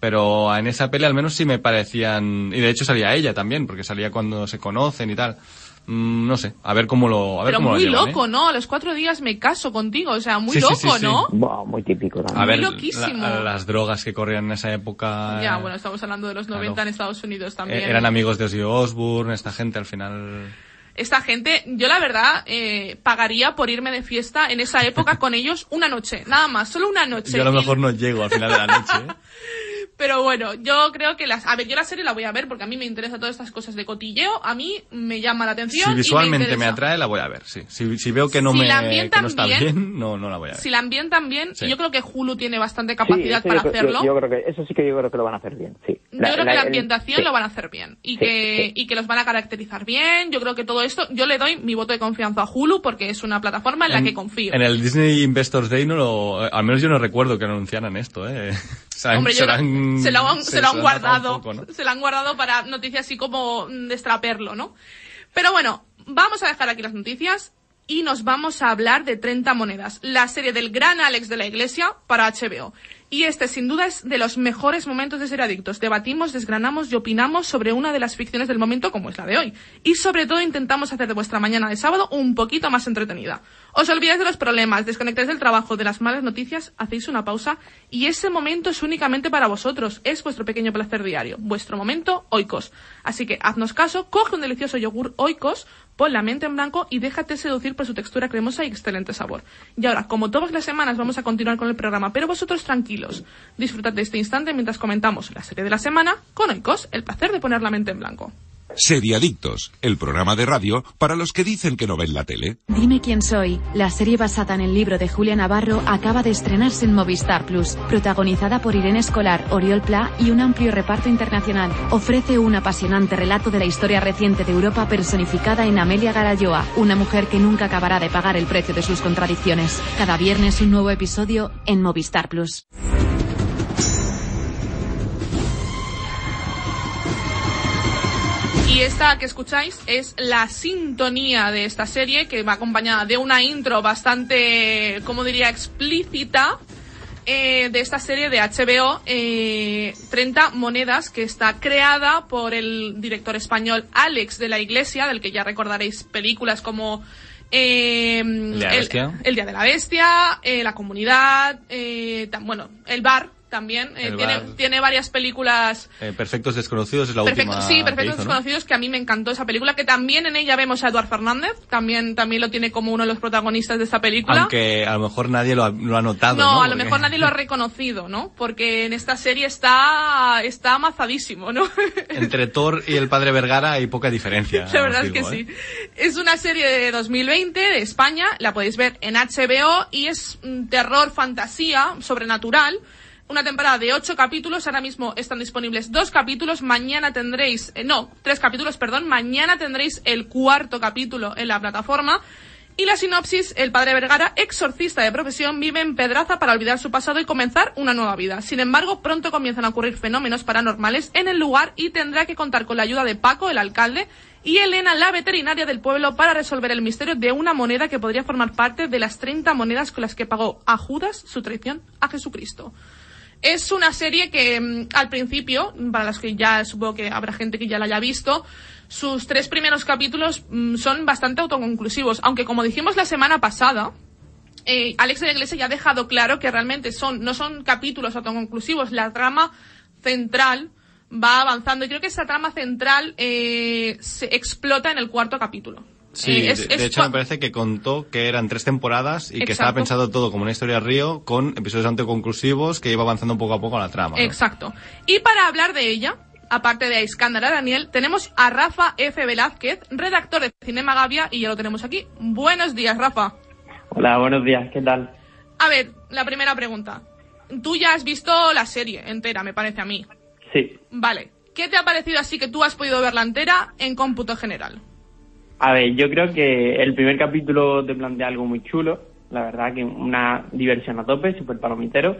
Pero en esa peli al menos sí me parecían... Y de hecho salía ella también, porque salía cuando se conocen y tal. Mm, no sé, a ver cómo lo a ver Pero cómo lo muy llevan, ¿eh? loco, ¿no? A los cuatro días me caso contigo. O sea, muy Sí, loco, sí, sí. ¿no? Muy típico también. A ver, Muy loquísimo. la- las drogas que corrían en esa época... Ya, bueno, estamos hablando de los Claro. 90 en Estados Unidos también. eh, eran amigos de Ozzy Osbourne, esta gente al final... Esta gente, yo la verdad, eh, pagaría por irme de fiesta en esa época con ellos una noche, nada más, solo una noche. Yo a lo mejor no llego al final de la noche, ¿eh? Pero bueno, yo creo que las... A ver, yo la serie la voy a ver porque a mí me interesa todas estas cosas de cotilleo, a mí me llama la atención. Si y visualmente me, atrae, la voy a ver, sí. Si, si veo que no, Si me, la que no está bien, bien, no, no la voy a ver. Si la ambientan bien, Sí. y yo creo que Hulu tiene bastante capacidad para yo, hacerlo. Yo, yo creo que eso sí que yo creo que lo van a hacer bien, sí. Yo creo que la ambientación lo van a hacer bien y Sí, que sí. y que los van a caracterizar bien. Yo creo que todo esto, yo le doy mi voto de confianza a Hulu porque es una plataforma en, la que confío. En el Disney Investors Day no lo, al menos yo no recuerdo que anunciaran esto, eh. Han- Hombre, se lo creo- han- se han, se guardado, se lo han guardado para noticias así como mm, destraperlo, ¿no? Pero bueno, vamos a dejar aquí las noticias y nos vamos a hablar de 30 monedas, la serie del gran Alex de la Iglesia para HBO. Y este, sin duda, es de los mejores momentos de Ser Adictos. Debatimos, desgranamos y opinamos sobre una de las ficciones del momento como es la de hoy. Y sobre todo intentamos hacer de vuestra mañana de sábado un poquito más entretenida. Os olvidáis de los problemas, desconectáis del trabajo, de las malas noticias, hacéis una pausa y ese momento es únicamente para vosotros. Es vuestro pequeño placer diario, vuestro momento oikos. Así que haznos caso, coge un delicioso yogur oikos, pon la mente en blanco y déjate seducir por su textura cremosa y excelente sabor. Y ahora, como todas las semanas, vamos a continuar con el programa, pero vosotros tranquilos. Disfrutad de este instante mientras comentamos la serie de la semana con oikos, el placer de poner la mente en blanco. Seriadictos, el programa de radio para los que dicen que no ven la tele. Dime quién soy. La serie basada en el libro de Julia Navarro acaba de estrenarse en Movistar Plus, protagonizada por Irene Escolar, Oriol Pla y un amplio reparto internacional. Ofrece un apasionante relato de la historia reciente de Europa personificada en Amelia Garayoa, una mujer que nunca acabará de pagar el precio de sus contradicciones. Cada viernes un nuevo episodio en Movistar Plus. Y esta que escucháis es la sintonía de esta serie que va acompañada de una intro bastante, como diría, explícita eh, de esta serie de HBO, eh, 30 monedas, que está creada por el director español Alex de la Iglesia, del que ya recordaréis películas como... eh, El Día de la Bestia. el Día de la Bestia, eh, La Comunidad, eh, bueno, El Bar también. eh, tiene, varias películas Eh, Perfectos Desconocidos es la Perfecto, última sí, que Perfectos ¿no? Desconocidos, que a mí me encantó esa película, que también en ella vemos a Eduard Fernández, también, también lo tiene como uno de los protagonistas de esta película. Aunque a lo mejor nadie lo ha, lo ha notado, no, ¿no? a lo Porque- mejor nadie lo ha reconocido, ¿no? Porque en esta serie está, está amazadísimo, ¿no? Entre Thor y el padre Vergara hay poca diferencia. La verdad es que digo, sí. ¿eh? Es una serie de 2020 de España, la podéis ver en HBO y es terror, fantasía, sobrenatural. Una temporada de ocho capítulos, ahora mismo están disponibles dos capítulos, mañana tendréis, eh, no, tres capítulos, perdón, mañana tendréis el cuarto capítulo en la plataforma. Y la sinopsis, el padre Vergara, exorcista de profesión, vive en Pedraza para olvidar su pasado y comenzar una nueva vida. Sin embargo, pronto comienzan a ocurrir fenómenos paranormales en el lugar y tendrá que contar con la ayuda de Paco, el alcalde, y Elena, la veterinaria del pueblo, para resolver el misterio de una moneda que podría formar parte de las 30 monedas con las que pagó a Judas su traición a Jesucristo. Es una serie que mm, al principio, para las que ya supongo que habrá gente que ya la haya visto, sus tres primeros capítulos mm, son bastante autoconclusivos, aunque como dijimos la semana pasada, eh, Alex de la Iglesia ya ha dejado claro que realmente son, no son capítulos autoconclusivos, la trama central va avanzando y creo que esa trama central eh, se explota en el cuarto capítulo. Sí, Eh, es- de, hecho me parece que contó que eran tres temporadas y que estaba pensado todo como una historia río con episodios autoconclusivos que iba avanzando poco a poco la trama. ¿no? Exacto. Y para hablar de ella, aparte de a Iskandar a Daniel, tenemos a Rafa F. Velázquez, redactor de Cinema Gavia, y ya lo tenemos aquí. Buenos días, Rafa. Hola, buenos días, ¿qué tal? A ver, la primera pregunta. Tú ya has visto la serie entera, me parece a mí. Sí, Vale. ¿Qué te ha parecido así que tú has podido verla entera en cómputo general? A ver, yo creo que el primer capítulo te plantea algo muy chulo, la verdad que una diversión a tope, súper palomitero,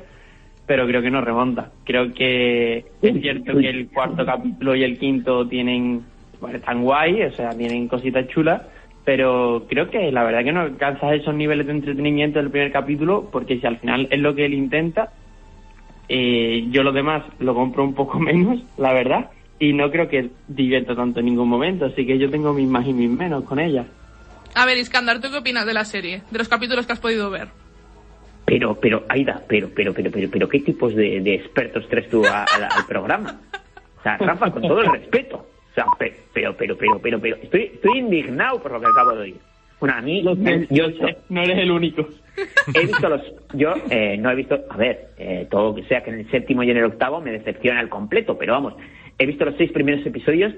pero creo que no remonta. Creo que es cierto que el cuarto capítulo y el quinto tienen, bueno, están guay, o sea, tienen cositas chulas, pero creo que la verdad que no alcanza esos niveles de entretenimiento del primer capítulo, porque si al final es lo que él intenta, eh, yo lo demás lo compro un poco menos, la verdad, y no creo que divierta tanto en ningún momento, así que yo tengo mis más y mis menos con ella. A ver, Iskandar, ¿tú qué opinas de la serie? De los capítulos que has podido ver. Pero, pero, Aida, pero, pero, pero, pero, pero, ¿qué tipos de, de expertos traes tú a- a- al programa? O sea, Rafa, con todo el respeto. O sea, pe- pero, pero, pero, pero, pero, estoy, estoy indignado por lo que acabo de oír. Bueno, a mí, yo, sé, no eres el único. he visto los, yo eh, no he visto, a ver, eh, todo lo que sea que en el séptimo y en el octavo me decepciona al completo, pero vamos, he visto los seis primeros episodios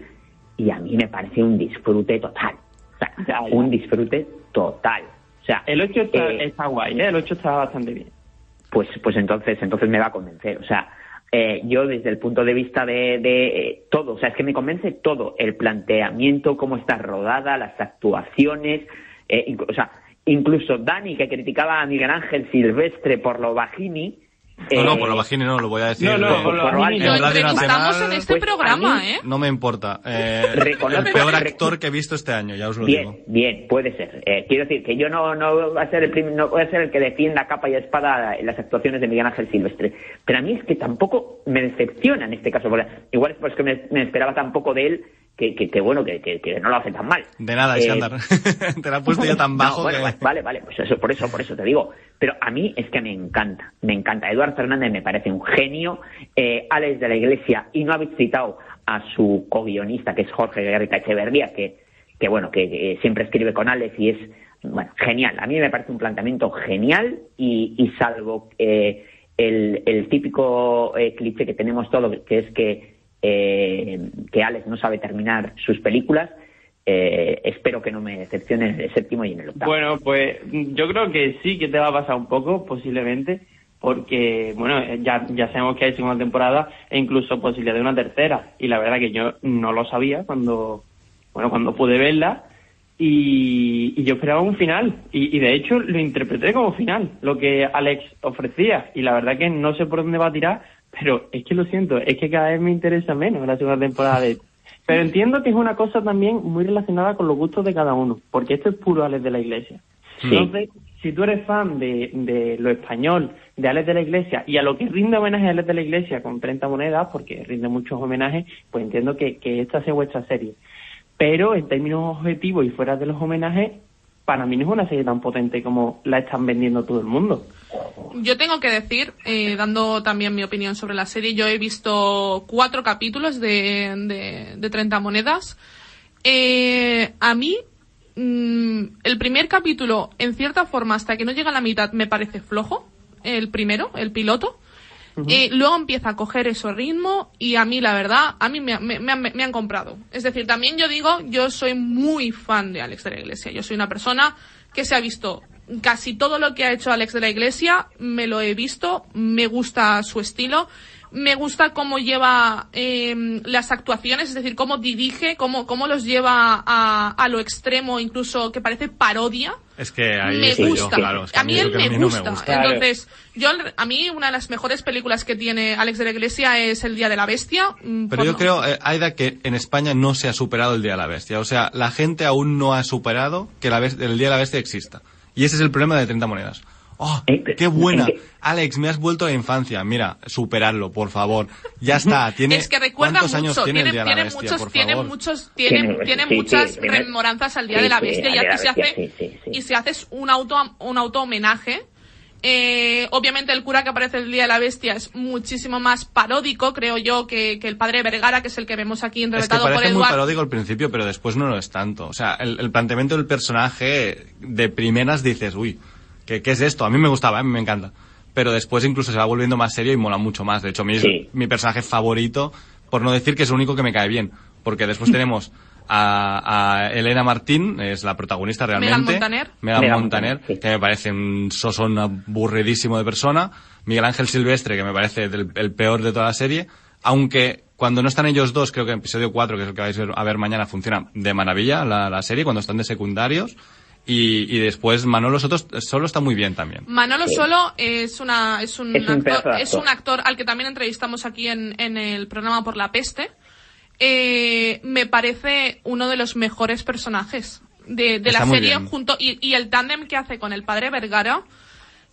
y a mí me parece un disfrute total. O sea, Ya, ya. un disfrute total. O sea, El 8 está, eh, está guay, ¿eh? el 8 está bastante bien. pues pues entonces entonces me va a convencer o sea eh, yo desde el punto de vista de, de, eh, todo o sea es que me convence todo el planteamiento cómo está rodada las actuaciones eh, o sea incluso Dani que criticaba a Miguel Ángel Silvestre por lo bajini No, no, eh, por lo bajini no, lo voy a decir. No, no, eh, por en Lo entrevistamos en este pues, programa, mí- ¿eh? No me importa. Eh, Reconozco- el peor actor que he visto este año, ya os lo Bien, digo. bien, puede ser. Eh, quiero decir que yo no, no voy a ser el prim- no voy a ser el que defienda capa y espada en las actuaciones de Miguel Ángel Silvestre. Pero a mí es que tampoco me decepciona en este caso. igual es porque me, me esperaba tan poco de él que, que, que bueno, que, que, que no lo hace tan mal. De nada, Eh, Iskandar. Te la he puesto ya tan no, bajo bueno, que... Vale, vale, pues eso, por eso, por eso te digo. Pero a mí es que me encanta, me encanta. Eduardo Fernández me parece un genio. Eh, Alex de la Iglesia, y no habéis citado a su co-guionista, que es Jorge Guerrita Echeverría, que, que bueno, que siempre escribe con Alex y es, bueno, genial. A mí me parece un planteamiento genial y, y salvo eh, el, el típico eh, cliché que tenemos todos, que es que, eh, que Alex no sabe terminar sus películas, eh, espero que no me decepcione en el séptimo y en el octavo. Bueno, pues yo creo que sí que te va a pasar un poco, posiblemente, porque, bueno, eh, ya, ya sabemos que hay segunda temporada e incluso posibilidad de una tercera. Y la verdad que yo no lo sabía cuando, bueno, cuando pude verla y, yo esperaba un final. Y de hecho lo interpreté como final, lo que Alex ofrecía. Y la verdad que no sé por dónde va a tirar, pero es que lo siento, es que cada vez me interesa menos la segunda temporada de pero entiendo que es una cosa también muy relacionada con los gustos de cada uno, porque esto es puro Alex de la Iglesia. Sí. Entonces, si tú eres fan de, de lo español, de Alex de la Iglesia, y a lo que rinde homenaje a Alex de la Iglesia con 30 monedas, porque rinde muchos homenajes, pues entiendo que, que esta sea vuestra serie. Pero en términos objetivos y fuera de los homenajes, para mí no es una serie tan potente como la están vendiendo todo el mundo. Yo tengo que decir, eh, dando también mi opinión sobre la serie, yo he visto cuatro capítulos de, de, de 30 monedas. Eh, a mí, mm, el primer capítulo, en cierta forma, hasta que no llega a la mitad, me parece flojo. El primero, el piloto. Eh, luego empieza a coger ese ritmo y a mí, la verdad, a mí me, me- me han- me han comprado. Es decir, también yo digo, yo soy muy fan de Alex de la Iglesia. Yo soy una persona que se ha visto casi todo lo que ha hecho Alex de la Iglesia, me lo he visto, me gusta su estilo, me gusta cómo lleva eh, las actuaciones, es decir, cómo dirige, cómo, cómo los lleva a, a lo extremo, incluso que parece parodia Es que ahí me gusta. yo, claro. es que a mí él me no gusta. Entonces, yo a mí una de las mejores películas que tiene Alex de la Iglesia es El Día de la Bestia. mm, Pero yo no- creo, eh, Aida, que en España no se ha superado el Día de la Bestia. O sea, la gente aún no ha superado que la el Día de la Bestia exista. Y ese es el problema de 30 monedas. ¡Oh, Eh, qué buena! ¿en qué? Alex, me has vuelto a la infancia. Mira, superarlo, por favor. Ya está. Tiene, es que recuerda ¿Cuántos mucho, años tiene, el tiene, Día de la tiene Bestia, muchos, por tiene muchos, tiene, Tiene- tiene sí, sí, muchas rememoranzas al Día sí, de la sí, Bestia y aquí se hace, sí, sí, sí. y se hace un auto, un auto homenaje. Eh, obviamente el cura que aparece el Día de la Bestia es muchísimo más paródico, creo yo, que, que el padre Vergara, que es el que vemos aquí Es que interpretado por parece muy Eduardo. paródico al principio, pero después no lo es tanto. O sea, el, el planteamiento del personaje, de primeras dices, uy, ¿qué, qué es esto? A mí me gustaba, a mí me encanta. Pero después incluso se va volviendo más serio y mola mucho más. De hecho, mi, Sí. mi personaje favorito, por no decir que es el único que me cae bien. Porque después tenemos a, a Elena Martín, es la protagonista realmente. Megan Montaner. Megan Megan Montaner, Montaner, sí. que me parece un sosón aburridísimo de persona. Miguel Ángel Silvestre, que me parece del- el peor de toda la serie. Aunque cuando no están ellos dos, creo que en episodio 4, que es el que vais a ver- mañana, funciona de maravilla la, la serie, cuando están de secundarios. Y, y después Manolo Soto solo está muy bien también. Manolo Sí. Solo es una es un, Es un pedazo actor, es un actor al que también entrevistamos aquí en, en el programa por la peste. Eh, me parece uno de los mejores personajes. de, de la serie bien. junto y, y el tándem que hace con el padre Vergara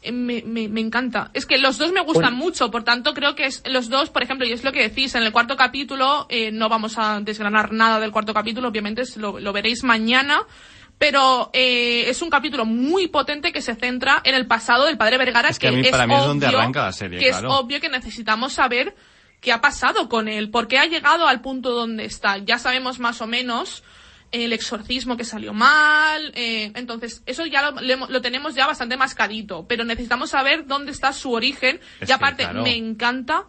eh, me, me, me encanta. Es que los dos me gustan Bueno. mucho, por tanto creo que es, los dos, por ejemplo, y es lo que decís, en el cuarto capítulo, eh, no vamos a desgranar nada del cuarto capítulo, obviamente lo, lo veréis mañana, pero eh, es un capítulo muy potente que se centra en el pasado del padre Vergara, Es que a mí- para mí es donde arranca la serie, que claro. es obvio que necesitamos saber qué ha pasado con él, por qué ha llegado al punto donde está. Ya sabemos más o menos el exorcismo que salió mal, eh, entonces eso ya lo, tenemos ya bastante mascadito, pero necesitamos saber dónde está su origen Es y aparte claro. me encanta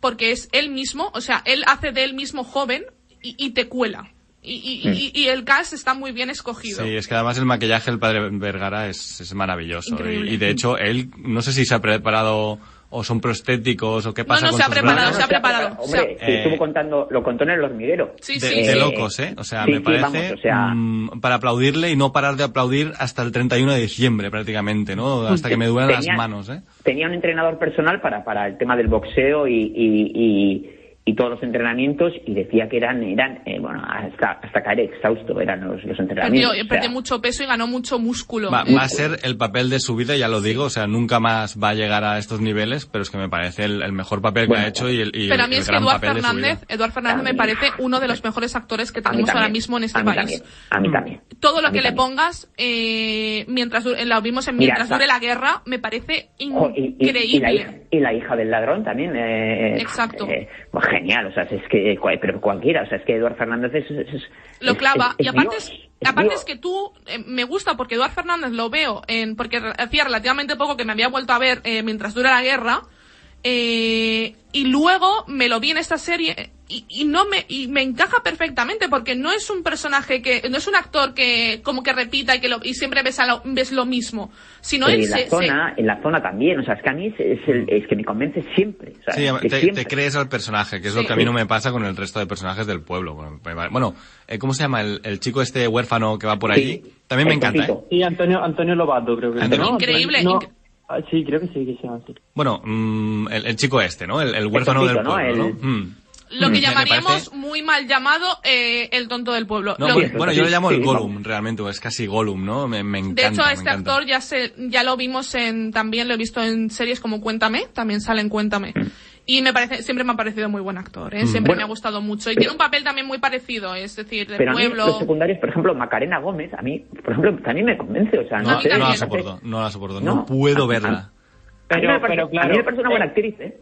porque es él mismo, o sea, él hace de él mismo joven y, y te cuela. Y, y- y- y el cast está muy bien escogido. Sí, es que además el maquillaje del padre Vergara es, es maravilloso. Y de hecho, él, no sé si se ha preparado o son prostéticos o qué pasa no, con se ha sus preparado, brazos. se ha preparado. Hombre, o sea, sí, Eh, estuvo contando, lo contó en el hormiguero. Sí, de, sí, de sí. locos, ¿eh? O sea, Sí, me sí, parece vamos, o sea- mm, para aplaudirle y no parar de aplaudir hasta el 31 de diciembre prácticamente, ¿no? Hasta que me duelen las Tenía- manos, ¿eh? Tenía un entrenador personal para, para el tema del boxeo y, y, y, y todos los entrenamientos y decía que eran, eran eh, bueno, hasta, hasta caer exhausto eran los, los perdió, entrenamientos. o sea, perdió mucho peso y ganó mucho músculo. Va, Eh, va a ser el papel de su vida, ya lo digo, o sea, nunca más va a llegar a estos niveles, pero es que me parece el, el mejor papel que ha hecho y el, y Pero a mí el es que Eduard Fernández, vida. Eduard Fernández me parece uno de los mejores actores que tenemos ahora mismo en este a mí país. también, a mí también. Todo lo que le pongas, eh, mientras du- lo vimos en Mira, Mientras está- dure la guerra, me parece Jo, y, y- y la increíble. Y la hija del ladrón también. eh, Exacto. eh, pues genial, o sea, es que, pero cualquiera, o sea, es que Eduard Fernández es. lo clava. es- y aparte, Dios, es, aparte Dios. es que tú, eh, me gusta porque Eduard Fernández lo veo, en, porque hacía relativamente poco que me había vuelto a ver eh, mientras dura la guerra, eh, y luego me lo vi en esta serie y, y no me y me encaja perfectamente porque no es un personaje que no es un actor que como que repita y que lo, y siempre ves, a lo, ves lo mismo sino él en la se- se- zona, en la zona también, o sea, es que a mí es, es el- es que me convence siempre. O sea, Sí, te, siempre. te crees al personaje, que es Sí. lo que a mí no me pasa con el resto de personajes del pueblo. Bueno, eh, ¿cómo se llama el, el chico este huérfano que va por allí? Sí, También me encanta, ¿eh? Sí, Antonio, Antonio Lobato creo que es, Antonio. ¿no? Increíble, No, inc- ah, sí, creo que sí, que se llama así. Bueno, mm, el, el chico este, ¿no? El, el huérfano topito, del pueblo, ¿no? El- Mm. lo que Mm, llamaríamos muy mal llamado eh, el tonto del pueblo No, Lo- bueno, yo lo llamo el Gollum, realmente, o es casi Gollum, ¿no? Me, me encanta. De hecho, a este actor ya se, ya lo vimos en, también lo he visto en series como Cuéntame, también sale en Cuéntame. Y me parece, siempre me ha parecido muy buen actor, ¿eh? siempre Bueno, me ha gustado mucho. Y pero- tiene un papel también muy parecido, es decir, de Pero a mí pueblo. los secundarios, por ejemplo, Macarena Gómez, a mí, por ejemplo, también me convence. O sea, no, No, sé, No la soporto, no la soporto, no, No. puedo A- verla. a- a mí Pero- me parece- pero claro, a mí me parece una buena eh, actriz, ¿eh?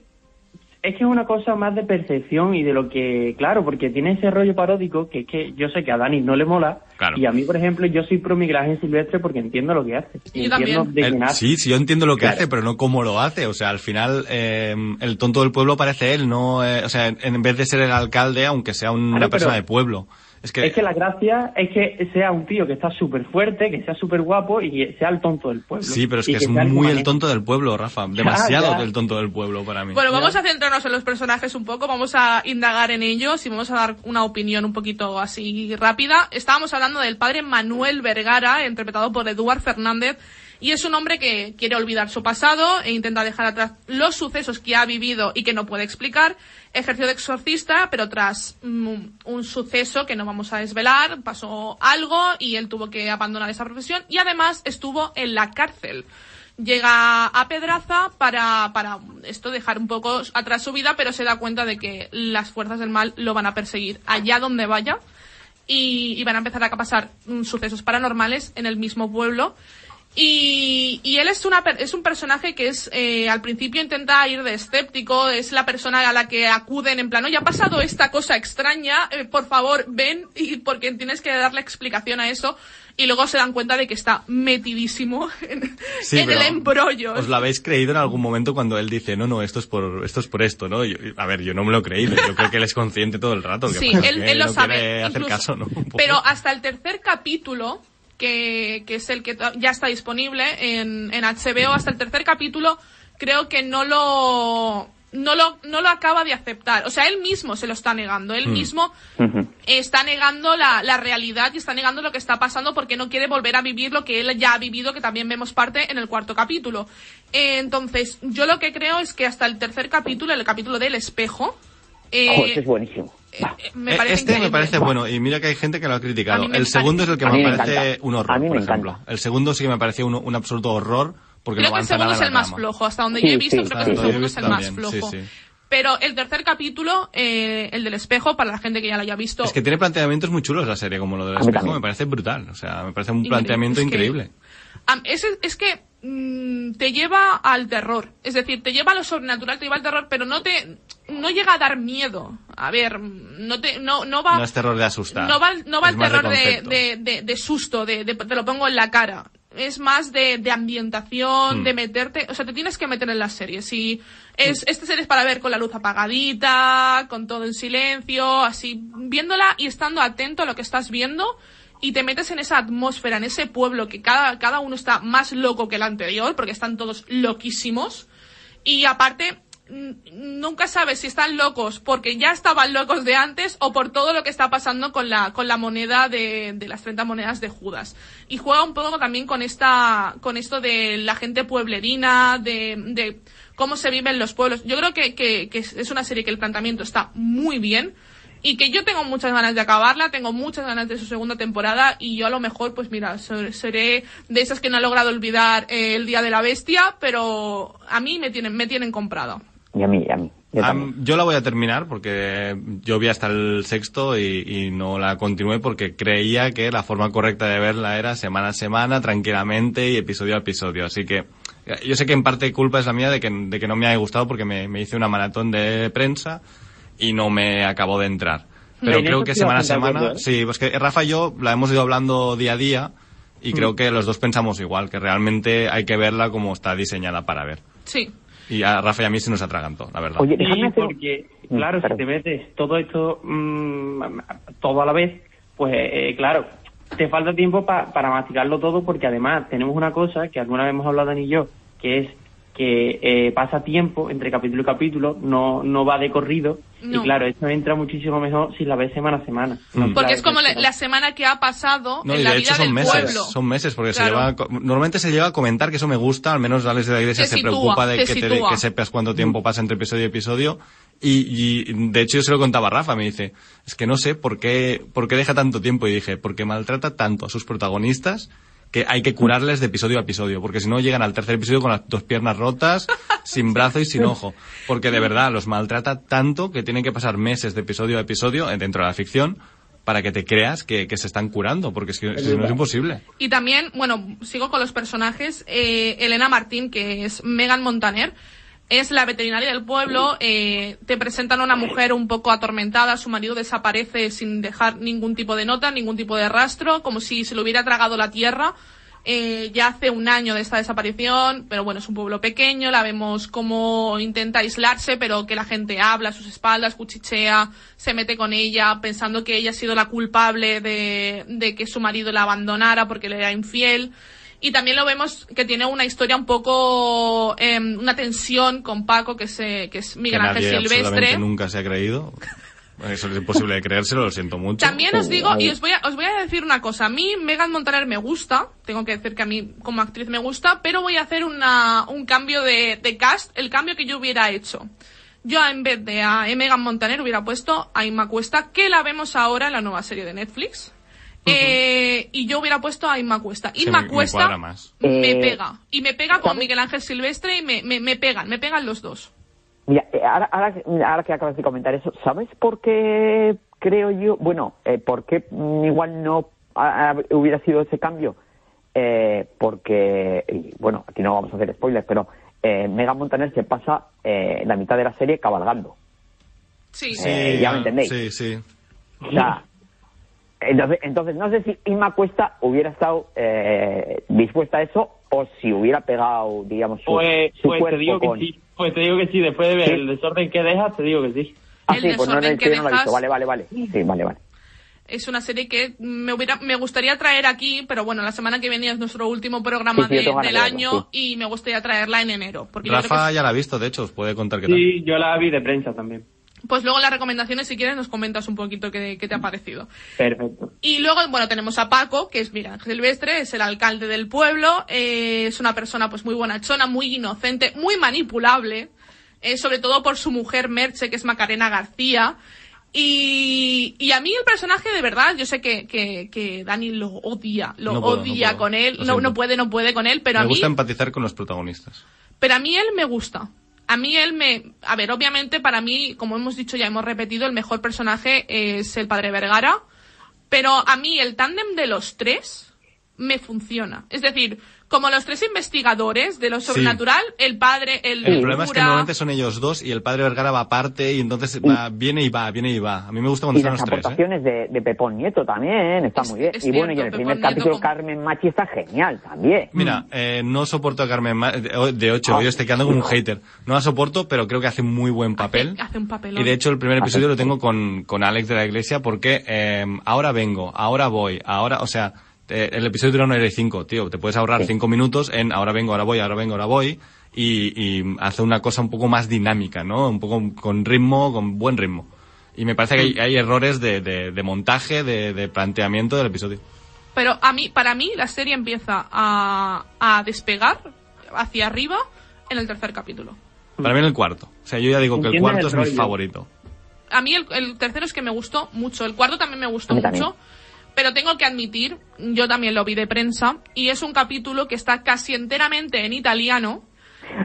Es que es una cosa más de percepción y de lo que, claro, porque tiene ese rollo paródico que es que yo sé que a Dani no le mola. Claro. Y a mí, por ejemplo, yo soy pro Miguel Silvestre porque entiendo lo que hace. Y Yo entiendo también. de El- quién hace. sí, sí, yo entiendo lo que Claro. hace, pero no cómo lo hace. O sea, al final, eh, el tonto del pueblo parece él, no, eh, o sea, en, en vez de ser el alcalde, aunque sea una Claro, persona pero- de pueblo. Es que, Es que la gracia es que sea un tío que está súper fuerte, que sea súper guapo y que sea el tonto del pueblo. sí, pero es que es muy el tonto del pueblo, Rafa. Demasiado ya. el tonto del pueblo para mí. Bueno, vamos a centrarnos en los personajes un poco, vamos a indagar en ellos y vamos a dar una opinión un poquito así rápida. Estábamos hablando del padre Manuel Vergara, interpretado por Eduard Fernández, y es un hombre que quiere olvidar su pasado e intenta dejar atrás los sucesos que ha vivido y que no puede explicar. Ejerció de exorcista, pero tras mm, un suceso que no vamos a desvelar, pasó algo y él tuvo que abandonar esa profesión y además estuvo en la cárcel llega a Pedraza para, para esto dejar un poco atrás su vida, pero se da cuenta de que las fuerzas del mal lo van a perseguir allá donde vaya y, y van a empezar a pasar mm, sucesos paranormales en el mismo pueblo. Y, y él es, una, es un personaje que es, eh, al principio intenta ir de escéptico, es la persona a la que acuden en plan, oye, ha pasado esta cosa extraña, eh, por favor, ven, y porque tienes que darle explicación a eso, y luego se dan cuenta de que está metidísimo en, Sí, en el embrollo. ¿Os lo habéis creído en algún momento cuando él dice, no, no, esto es por esto, es por esto ¿no? Yo- a ver, yo no me lo he creído. Yo creo que él es consciente todo el rato. Que Sí, él, que él lo no sabe. incluso. caso, ¿no? Pero hasta el tercer capítulo, que, que es el que ya está disponible en, en HBO, hasta el tercer capítulo, creo que no lo, no lo, no lo acaba de aceptar. O sea, él mismo se lo está negando. Él Mm. mismo está negando la, la realidad y está negando lo que está pasando porque no quiere volver a vivir lo que él ya ha vivido, que también vemos parte en el cuarto capítulo. Eh, entonces, yo lo que creo es que hasta el tercer capítulo, el capítulo del espejo, eh, ese es buenísimo. Eh, me Eh, parece este me increíble. parece bueno y mira que hay gente que lo ha A criticado. me El segundo es el que A me me parece encanta. un A horror, mí me por ejemplo. encanta. El segundo sí que me pareció un, un absoluto horror porque Creo no que el segundo nada es el más trama. flojo. Hasta donde Sí, yo he visto, sí, creo que sí, el segundo es el más también, sí, flojo. sí. Pero el tercer capítulo, eh, el del espejo, para la gente que ya lo haya visto, Es que tiene planteamientos muy chulos la serie, como lo del A espejo, me parece brutal. O sea, me parece un Increíble. planteamiento Es que- increíble. Es, es que mm, te lleva al terror. Es decir, te lleva a lo sobrenatural, te lleva al terror, pero no te no llega a dar miedo. A ver, no te no, no va No es terror de asustar. no va, no va el terror de, de, de- de susto, de, de- te lo pongo en la cara. Es más de, de ambientación, Hmm. de meterte, o sea, te tienes que meter en las series. Y es, esta serie es para ver con la luz apagadita, con todo en silencio, así, viéndola y estando atento a lo que estás viendo y te metes en esa atmósfera, en ese pueblo que cada, cada uno está más loco que el anterior, porque están todos loquísimos. Y aparte, nunca sabes si están locos porque ya estaban locos de antes o por todo lo que está pasando con la, con la moneda de, de las 30 monedas de Judas. Y juega un poco también con esta, con esto de la gente pueblerina, de, de cómo se vive en los pueblos. Yo creo que, que, que es una serie que el planteamiento está muy bien. Y que yo tengo muchas ganas de acabarla, tengo muchas ganas de su segunda temporada y yo a lo mejor, pues mira, ser- seré de esas que no ha logrado olvidar eh, el Día de la Bestia, pero a mí me tienen, me tienen comprado. Y a mí, y a mí. Yo la voy a terminar porque yo vi hasta el sexto y, y no la continué porque creía que la forma correcta de verla era semana a semana, tranquilamente y episodio a episodio. Así que eh, yo sé que en parte culpa es la mía de que, de que no me haya gustado porque me, me hice una maratón de prensa y no me acabó de entrar. Pero creo que semana a semana, acuerdo, ¿eh? sí, pues que Rafa y yo la hemos ido hablando día a día y creo que los dos pensamos igual, que realmente hay que verla como está diseñada para ver. Sí. Y a Rafa y a mí se nos atraganto, la verdad. Oye, Sí, déjame hacer... porque, Mm, claro, si perdón. te metes todo esto mm, todo a la vez, pues eh, claro, te falta tiempo pa- para masticarlo todo porque además tenemos una cosa que alguna vez hemos hablado Dani y yo, que es que eh, pasa tiempo entre capítulo y capítulo, no, no va de corrido No. y claro, eso entra muchísimo mejor si la ves semana a semana. No, Mm. Porque claro, es como la, la semana que ha pasado No, en y la de vida hecho son del meses, pueblo. son meses, porque Claro. se lleva, normalmente se lleva a comentar que eso me gusta, al menos Alex de la Iglesia Te se sitúa, preocupa de te que, te- que sepas cuánto tiempo pasa entre episodio y episodio. Y, y, de hecho yo se lo contaba a Rafa, me dice, es que no sé por qué, por qué deja tanto tiempo. Y dije, porque maltrata tanto a sus protagonistas que hay que curarles de episodio a episodio, porque si no llegan al tercer episodio con las dos piernas rotas, sin brazo y sin ojo. Porque de verdad los maltrata tanto que tienen que pasar meses de episodio a episodio dentro de la ficción para que te creas que, que se están curando, porque es que si no es imposible. Y también, bueno, sigo con los personajes. Eh, Elena Martín, que es Megan Montaner, es la veterinaria del pueblo. eh, te presentan a una mujer un poco atormentada. Su marido desaparece sin dejar ningún tipo de nota, ningún tipo de rastro, como si se lo hubiera tragado la tierra. Eh, ya hace un año de esta desaparición, pero bueno, es un pueblo pequeño, la vemos como intenta aislarse, pero que la gente habla a sus espaldas, cuchichea, se mete con ella, pensando que ella ha sido la culpable de, de que su marido la abandonara porque le era infiel. Y también lo vemos que tiene una historia un poco, em, una tensión con Paco, que es, eh, que es Miguel que Ángel nadie Silvestre. nunca se ha creído. Eso es imposible de creérselo, lo siento mucho. También os Sí, digo, y os voy, a, os voy a decir una cosa. A mí Megan Montaner me gusta, tengo que decir que a mí como actriz me gusta, pero voy a hacer una, un cambio de, de cast, el cambio que yo hubiera hecho. Yo en vez de a Megan Montaner hubiera puesto a Inma Cuesta, que la vemos ahora en la nueva serie de Netflix. Eh, y yo hubiera puesto a Inma Cuesta. Inma Cuesta más. me Eh, pega. Y me pega con ¿sabes? Miguel Ángel Silvestre y me, me, me pegan, me pegan los dos. Mira, eh, ahora, ahora, ahora que acabas de comentar eso, ¿sabes por qué creo yo? Bueno, eh, ¿por qué igual no hubiera sido ese cambio? Eh, porque, y, bueno, aquí no vamos a hacer spoilers, pero eh, Megan Montaner se pasa eh, la mitad de la serie cabalgando. Sí, Sí. Ya me entendéis. Sí, sí. O sea, entonces, entonces no sé si Inma Cuesta hubiera estado eh, dispuesta a eso o si hubiera pegado, digamos, su, Pues, su pues cuerpo te digo con... que sí, pues te digo que sí, después de ver Sí. el desorden que dejas, te digo que sí. Ah, El sí, pues no, no, que que no lo he visto. Vale, vale, vale. Sí, vale, vale. es una serie que me hubiera me gustaría traer aquí, pero bueno, la semana que viene es nuestro último programa Sí, sí, yo de- del año sí. y me gustaría traerla en enero. Porque yo creo Rafa que- ya la ha visto, de hecho, os puede contar qué tal. Sí, yo la vi de prensa también. Pues luego las recomendaciones, si quieres, nos comentas un poquito qué, qué te ha parecido. Perfecto. Y luego, bueno, tenemos a Paco, que es Ángel Silvestre, es el alcalde del pueblo, eh, es una persona pues muy bonachona, muy inocente, muy manipulable, eh, sobre todo por su mujer Merche, que es Macarena García. Y, y a mí el personaje, de verdad, yo sé que, que, que Dani lo odia, lo No puedo, no odia puedo. con él, no, no puede, no puede con él, pero me a mí, gusta empatizar con los protagonistas. pero a mí él me gusta. A mí él me, a ver, obviamente para mí, como hemos dicho ya hemos repetido, el mejor personaje es el padre Vergara, pero a mí el tándem de los tres me funciona. Es decir, como los tres investigadores de lo Sí. sobrenatural, el padre, el, El el problema es que normalmente son ellos dos y el padre Vergara va aparte y entonces va, viene y va, viene y va. A mí me gusta cuando Y están las los tres. ¿eh? aportaciones de, de Pepón Nieto también, está Es- muy bien. es y bueno, y en el primer Nieto capítulo como- Carmen Machi está genial también. Mira, eh, no soporto a Carmen Ma- de de ocho, Ah. yo estoy quedando como un hater. No la soporto, pero creo que hace muy buen papel. hace un papelón. Y de hecho el primer episodio lo tengo con, con Alex de la Iglesia porque eh, ahora vengo, ahora voy, ahora, o sea, eh, el episodio dura una hora y cinco, tío. Te puedes ahorrar Sí. cinco minutos en ahora vengo, ahora voy, ahora vengo, ahora voy. Y, y hace una cosa un poco más dinámica, ¿no? Un poco con ritmo, con buen ritmo. Y me parece que hay, hay errores de, de, de montaje, de, de planteamiento del episodio. Pero a mí, para mí, la serie empieza a, a despegar hacia arriba en el tercer capítulo. Para mí en el cuarto. O sea, yo ya digo que el cuarto el es mi favorito. A mí el, el tercero es que me gustó mucho. El cuarto también me gustó mucho. Pero tengo que admitir, yo también lo vi de prensa, y es un capítulo que está casi enteramente en italiano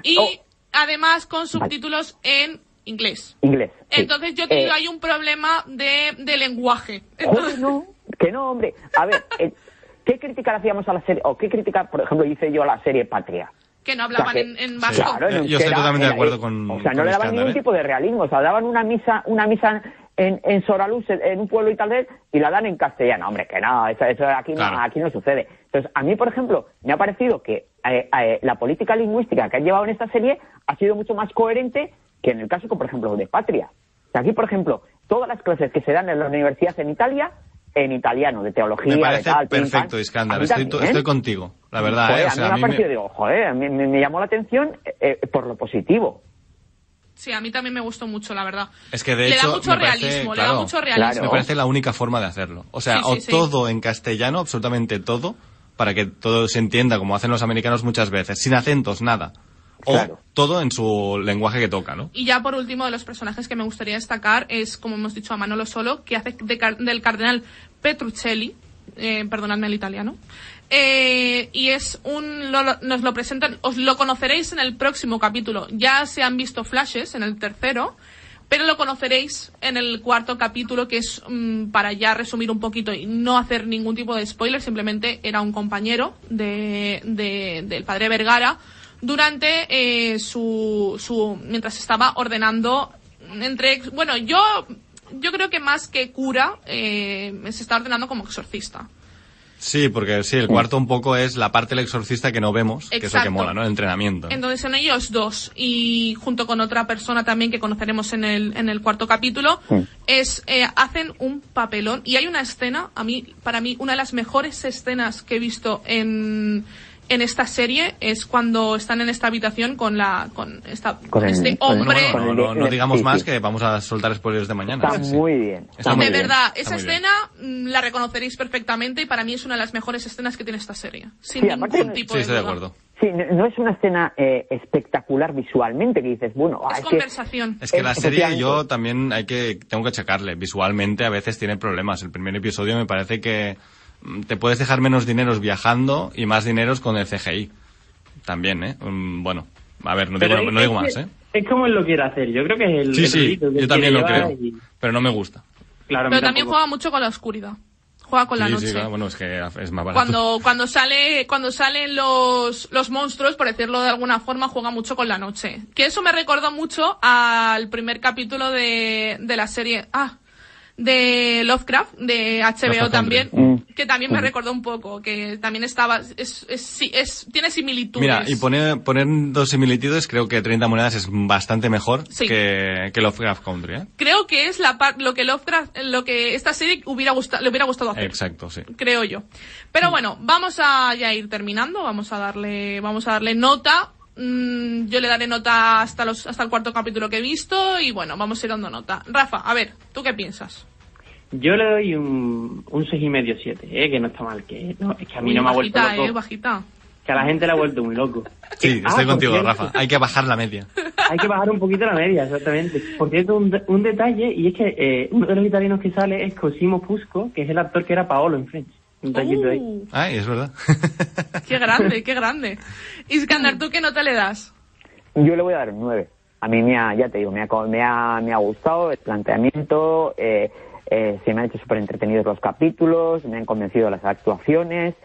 y Oh. además con subtítulos en inglés. Inglés. sí. Entonces yo te Eh, digo, hay un problema de, de lenguaje. Entonces, no, que no, hombre. A ver, eh, ¿qué crítica le hacíamos a la serie? O qué crítica, por ejemplo, hice yo a la serie Patria. que no hablaban O sea, en, que- en vasco. Claro, en Eh, yo estoy totalmente de era- acuerdo con- O sea, no le daban Iskandar, ningún ¿eh? tipo de realismo. O sea, daban una misa, una misa en, en Soraluz, en un pueblo italiano, y la dan en castellano. Hombre, que no, eso, eso aquí, Claro. no, aquí no sucede. Entonces, a mí, por ejemplo, me ha parecido que eh, eh, la política lingüística que han llevado en esta serie ha sido mucho más coherente que en el caso, por ejemplo, de Patria. O sea, aquí, por ejemplo, todas las clases que se dan en la universidad en Italia, en italiano, de teología, Me parece de tal, pim, perfecto. Iskandar. Estoy, contigo, la verdad. Joder, ¿eh? O a mí me ha mí me- parecido, digo, joder, me, me- me llamó la atención eh, por lo positivo. Sí, a mí también me gustó mucho, la verdad. Es que de le hecho da mucho me parece- realismo, le da claro, mucho realismo. Claro. Me parece la única forma de hacerlo. O sea, Sí, sí, o sí. todo en castellano, absolutamente todo, para que todo se entienda como hacen los americanos muchas veces, sin acentos, nada. O Claro. todo en su lenguaje que toca, ¿no? Y ya por último, de los personajes que me gustaría destacar es, como hemos dicho, a Manolo Solo, que hace de car- del cardenal Petruccelli, eh, perdonadme el italiano, eh, y es un, lo- nos lo presentan, os lo conoceréis en el próximo capítulo. Ya se han visto flashes en el tercero, pero lo conoceréis en el cuarto capítulo, que es mm, para ya resumir un poquito y no hacer ningún tipo de spoiler, simplemente era un compañero de, de- del padre Vergara durante eh, su, su mientras estaba ordenando entre bueno yo yo creo que más que cura eh, se está ordenando como exorcista Sí, porque sí, el cuarto un poco es la parte del exorcista que no vemos, que es lo que mola, ¿no? El entrenamiento. Entonces son ellos dos y junto con otra persona también que conoceremos en el, en el cuarto capítulo, es eh, hacen un papelón y hay una escena, a mí, para mí, una de las mejores escenas que he visto en, en esta serie es cuando están en esta habitación con la con esta Con el- este con el- hombre Bueno, no, Con el no, de- no digamos más sí. que vamos a soltar spoilers de mañana. Está Sí, muy bien. Está muy de bien. verdad, esa bien. escena mm, la reconoceréis perfectamente y para mí es una de las mejores escenas que tiene esta serie. Sin Sí, aparte- ningún tipo Sí, de estoy de acuerdo. Sí, no, no es una escena eh, espectacular visualmente que dices, bueno, ah, Es es que- conversación. Es que la serie yo también hay que tengo que checarle. Visualmente a veces tiene problemas. El primer episodio me parece que te puedes dejar menos dineros viajando y más dineros con el CGI. También, ¿eh? Bueno, a ver, no digo, no es digo más, ¿eh? Es como él lo quiere hacer. Yo creo que es el. Sí, el sí, que yo también lo creo. y- Pero no me gusta. Claro, Pero también juega mucho con la oscuridad. Juega con la noche. sí, claro, bueno, es que es más barato. cuando cuando sale cuando salen los los monstruos por decirlo de alguna forma juega mucho con la noche que eso me recordó mucho al primer capítulo de, de la serie ah de Lovecraft de HBO también Country. que también me recordó un poco que también estaba es, es, tiene similitudes Mira, y poner, poner dos similitudes, creo que 30 monedas es bastante mejor Sí. que, que Lovecraft Country, ¿eh? creo que es la par- lo que Lovecraft lo que esta serie hubiera gustado le hubiera gustado hacer Exacto, sí. creo yo. Pero bueno, vamos a ya ir terminando, vamos a darle, vamos a darle nota. Mm, yo le daré nota hasta los, hasta el cuarto capítulo que he visto y bueno, vamos a ir dando nota. Rafa, a ver, ¿tú qué piensas? Yo le doy un, un seis y medio siete, eh, que no está mal, que no, es que a mí Uy, no me ha vuelto bajita, loco, eh, bajita. que a la gente le ha vuelto muy loco. Sí, Ah, estoy contigo, cierto, Rafa. Hay que bajar la media. hay que bajar un poquito la media, exactamente. Por cierto, un, un detalle, y es que eh, uno de los italianos que sale es Cosimo Fusco, que es el actor que era Paolo en Friends. Un detallito ahí. Uh, Ay, es verdad. qué grande, qué grande. Iskandar, ¿tú qué nota le das? Yo le voy a dar un 9. A mí me ha, ya te digo, me ha, co- me ha, me ha gustado el planteamiento, eh, eh, se me han hecho súper entretenidos los capítulos, me han convencido las actuaciones,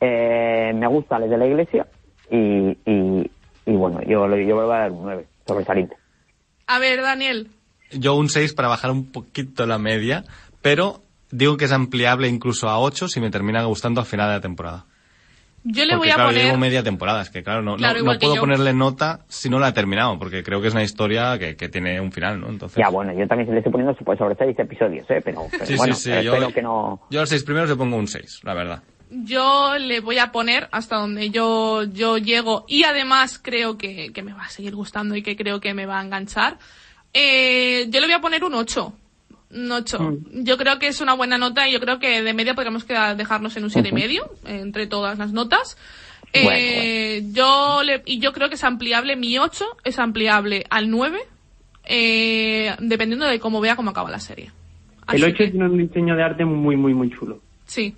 eh, me gusta les de la iglesia y, y, y bueno, yo, le- yo le voy a dar un 9, sobresaliente. A ver, Daniel. Yo un 6 para bajar un poquito la media, pero digo que es ampliable incluso a 8 si me termina gustando al final de la temporada. Yo le porque voy a claro, poner... llevo media temporada, es que claro, no, no- Claro, no que puedo yo. ponerle nota si no la he terminado, porque creo que es una historia que, que tiene un final, ¿no? Entonces, Ya, bueno, yo también le estoy poniendo pues, sobre seis episodios, ¿eh? pero, pero sí, bueno, sí, sí, pero yo, espero que no... yo a los seis primeros le pongo un 6, la verdad. Yo le voy a poner hasta donde yo, yo llego y además creo que, que me va a seguir gustando y que creo que me va a enganchar. Eh, yo le voy a poner un 8. Un 8. Yo creo que es una buena nota y yo creo que de media podríamos quedar- dejarnos en un 7,5 y medio entre todas las notas. Eh, yo le, y yo creo que es ampliable, mi 8 es ampliable al 9, eh, dependiendo de cómo vea cómo acaba la serie. El Así 8 que- tiene un diseño de arte muy, muy, muy chulo. Sí.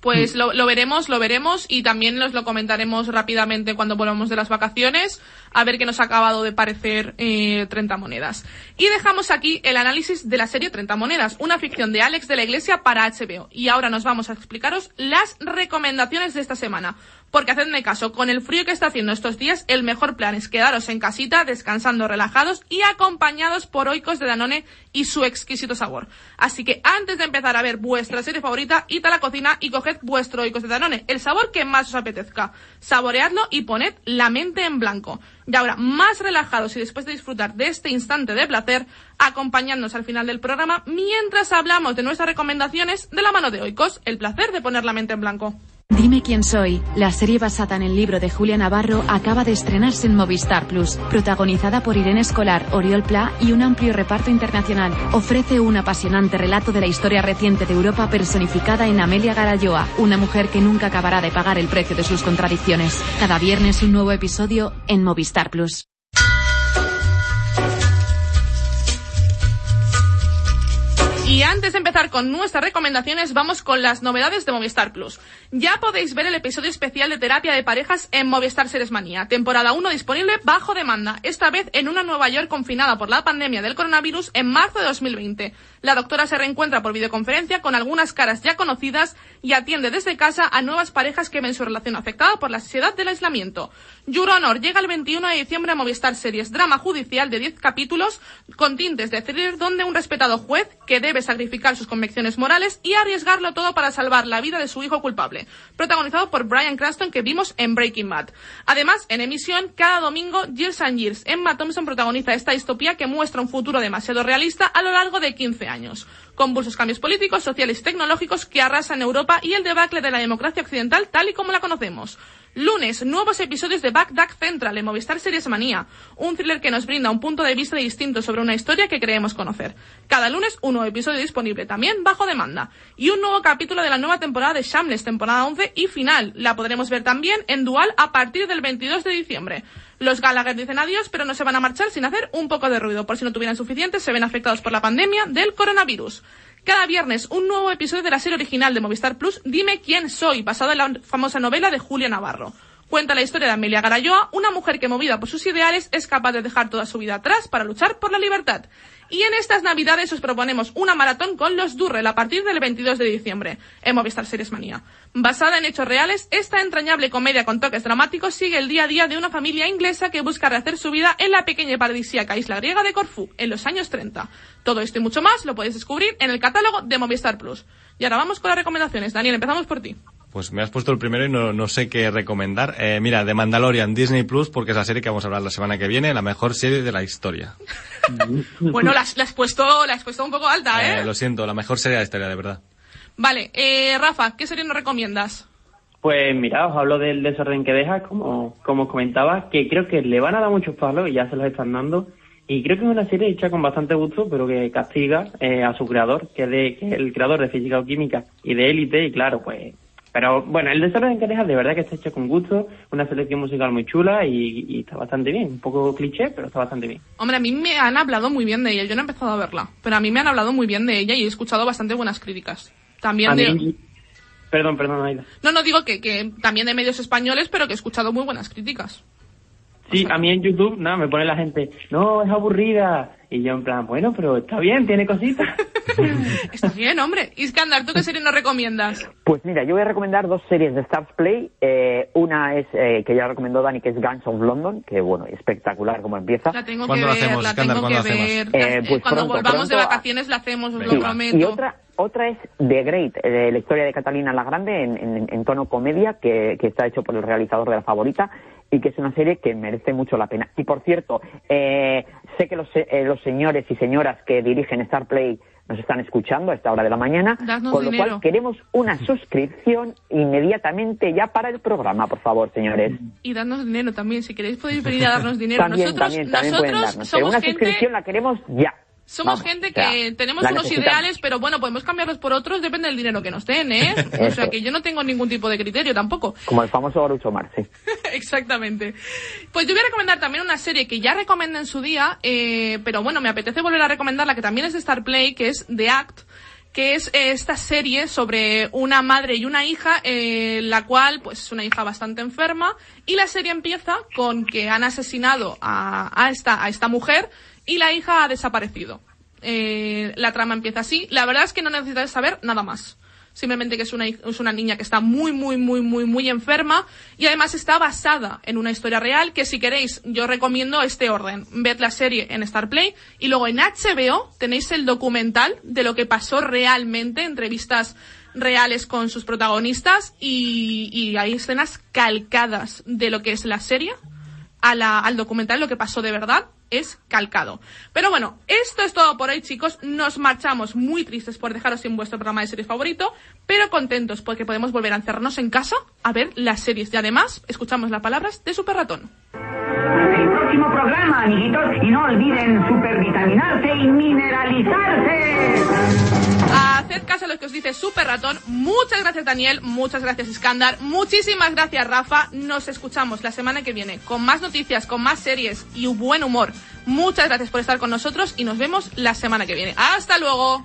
Pues lo, lo veremos, lo veremos y también nos lo comentaremos rápidamente cuando volvamos de las vacaciones a ver qué nos ha acabado de parecer eh, 30 monedas. Y dejamos aquí el análisis de la serie 30 monedas, una ficción de Alex de la Iglesia para HBO. Y ahora nos vamos a explicaros las recomendaciones de esta semana. Porque hacedme caso, con el frío que está haciendo estos días, el mejor plan es quedaros en casita, descansando relajados y acompañados por oicos de Danone y su exquisito sabor. Así que antes de empezar a ver vuestra serie favorita, id a la cocina y coged vuestro oicos de Danone, el sabor que más os apetezca. Saboreadlo y poned la mente en blanco. Y ahora, más relajados y después de disfrutar de este instante de placer, acompañadnos al final del programa mientras hablamos de nuestras recomendaciones de la mano de oicos, el placer de poner la mente en blanco. Dime quién soy. La serie basada en el libro de Julia Navarro acaba de estrenarse en Movistar Plus, protagonizada por Irene Escolar, Oriol Pla y un amplio reparto internacional. Ofrece un apasionante relato de la historia reciente de Europa personificada en Amelia Garayoa, una mujer que nunca acabará de pagar el precio de sus contradicciones. Cada viernes un nuevo episodio en Movistar Plus. Y antes de empezar con nuestras recomendaciones, vamos con las novedades de Movistar Plus. Ya podéis ver el episodio especial de terapia de parejas en Movistar Series Manía, temporada 1 disponible bajo demanda, esta vez en una Nueva York confinada por la pandemia del coronavirus en marzo de 2020. La doctora se reencuentra por videoconferencia con algunas caras ya conocidas y atiende desde casa a nuevas parejas que ven su relación afectada por la ansiedad del aislamiento. Your Honor llega el 21 de diciembre a Movistar Series, drama judicial de 10 capítulos con tintes de thriller donde un respetado juez que debe sacrificar sus convicciones morales y arriesgarlo todo para salvar la vida de su hijo culpable, protagonizado por Brian Cranston que vimos en Breaking Bad. Además, en emisión, cada domingo, Years and Years, Emma Thompson protagoniza esta distopía que muestra un futuro demasiado realista a lo largo de 15 años. Convulsos cambios políticos, sociales y tecnológicos que arrasan Europa y el debacle de la democracia occidental tal y como la conocemos. Lunes, nuevos episodios de Backdack Central en Movistar Series Manía, un thriller que nos brinda un punto de vista distinto sobre una historia que creemos conocer. Cada lunes, un nuevo episodio disponible también bajo demanda. Y un nuevo capítulo de la nueva temporada de Shameless, temporada 11 y final. La podremos ver también en Dual a partir del 22 de diciembre. Los Gallagher dicen adiós, pero no se van a marchar sin hacer un poco de ruido. Por si no tuvieran suficiente, se ven afectados por la pandemia del coronavirus. Cada viernes, un nuevo episodio de la serie original de Movistar Plus, Dime quién soy, basado en la famosa novela de Julia Navarro. Cuenta la historia de Amelia Garayoa, una mujer que movida por sus ideales es capaz de dejar toda su vida atrás para luchar por la libertad. Y en estas navidades os proponemos una maratón con los Durrell a partir del 22 de diciembre en Movistar Series Manía. Basada en hechos reales, esta entrañable comedia con toques dramáticos sigue el día a día de una familia inglesa que busca rehacer su vida en la pequeña y paradisíaca isla griega de Corfú en los años 30. Todo esto y mucho más lo podéis descubrir en el catálogo de Movistar Plus. Y ahora vamos con las recomendaciones. Daniel, empezamos por ti. Pues me has puesto el primero y no, no sé qué recomendar. Eh, mira, de Mandalorian, Disney Plus, porque es la serie que vamos a hablar la semana que viene, la mejor serie de la historia. Bueno, la has, la has puesto, la has puesto un poco alta, ¿eh? Eh, lo siento, la mejor serie de la historia, de verdad. Vale, eh, Rafa, ¿qué serie nos recomiendas? Pues mira, os hablo del desorden que deja, como, como os comentaba, que creo que le van a dar muchos palos y ya se los están dando. Y creo que es una serie hecha con bastante gusto, pero que castiga eh, a su creador, que es, de, que es el creador de Física o Química y de Élite. Y claro, pues Pero bueno, el desorden que deja de verdad que está hecho con gusto, una selección musical muy chula y, y está bastante bien. Un poco cliché, pero está bastante bien. Hombre, a mí me han hablado muy bien de ella. Yo no he empezado a verla, pero a mí me han hablado muy bien de ella y he escuchado bastante buenas críticas. También A de... mí- Perdón, perdón, Aida. No, no digo que, que también de medios españoles, pero que he escuchado muy buenas críticas. Sí, a mí en YouTube, nada, me pone la gente, no, es aburrida. Y yo en plan, bueno, pero está bien, tiene cositas. Está bien, hombre. Iskandar, ¿tú qué serie nos recomiendas? Pues mira, yo voy a recomendar dos series de Stars Play. Eh, una es, eh, que ya recomendó Dani, que es Guns of London, que bueno, espectacular como empieza. La tengo que ¿Cuándo lo ver, hacemos, la Iskandar? tengo que ¿Cuándo lo ver. hacemos? Eh, Eh, pues Cuando pronto, volvamos de pronto. vacaciones la hacemos, os Venga. lo prometo. Y otra, otra es The Great, eh, la historia de Catalina la Grande en, en- en tono comedia, que, que está hecho por el realizador de La Favorita y que es una serie que merece mucho la pena. Y por cierto, eh, sé que los, eh, los señores y señoras que dirigen Star Play nos están escuchando a esta hora de la mañana, Dadnos con lo dinero. cual queremos una suscripción inmediatamente ya para el programa, por favor, señores. Y darnos dinero también. Si queréis podéis venir a darnos dinero. También, nosotros también, también pueden darnos. Pero somos una gente... suscripción la queremos ya. Somos Vamos, gente o sea, que tenemos unos ideales, pero bueno, podemos cambiarlos por otros, depende del dinero que nos den, ¿eh? O sea que yo no tengo ningún tipo de criterio tampoco. Como el famoso Groucho Marx, sí. Exactamente. Pues yo voy a recomendar también una serie que ya recomendé en su día, eh, pero bueno, me apetece volver a recomendarla, que también es de Star Play, que es The Act, que es eh, esta serie sobre una madre y una hija, eh, la cual, pues, es una hija bastante enferma, y la serie empieza con que han asesinado a, a esta, a esta mujer y la hija ha desaparecido. Eh, la trama empieza así. La verdad es que no necesitas saber nada más. Simplemente que es una, es una niña que está muy, muy, muy, muy, muy enferma y además está basada en una historia real que si queréis yo recomiendo este orden. Ved la serie en Star Play y luego en HBO tenéis el documental de lo que pasó realmente, entrevistas reales con sus protagonistas y, y hay escenas calcadas de lo que es la serie al documental, lo que pasó de verdad es calcado. Pero bueno, esto es todo por hoy, chicos. Nos marchamos muy tristes por dejaros sin vuestro programa de series favorito, pero contentos porque podemos volver a encerrarnos en casa a ver las series. Y además, escuchamos las palabras de Super Ratón. el próximo programa. No olviden supervitaminarse y mineralizarse. Haced caso a lo que os dice Super Ratón. Muchas gracias, Daniel. Muchas gracias, Iskandar. Muchísimas gracias, Rafa. Nos escuchamos la semana que viene con más noticias, con más series y buen humor. Muchas gracias por estar con nosotros y nos vemos la semana que viene. ¡Hasta luego!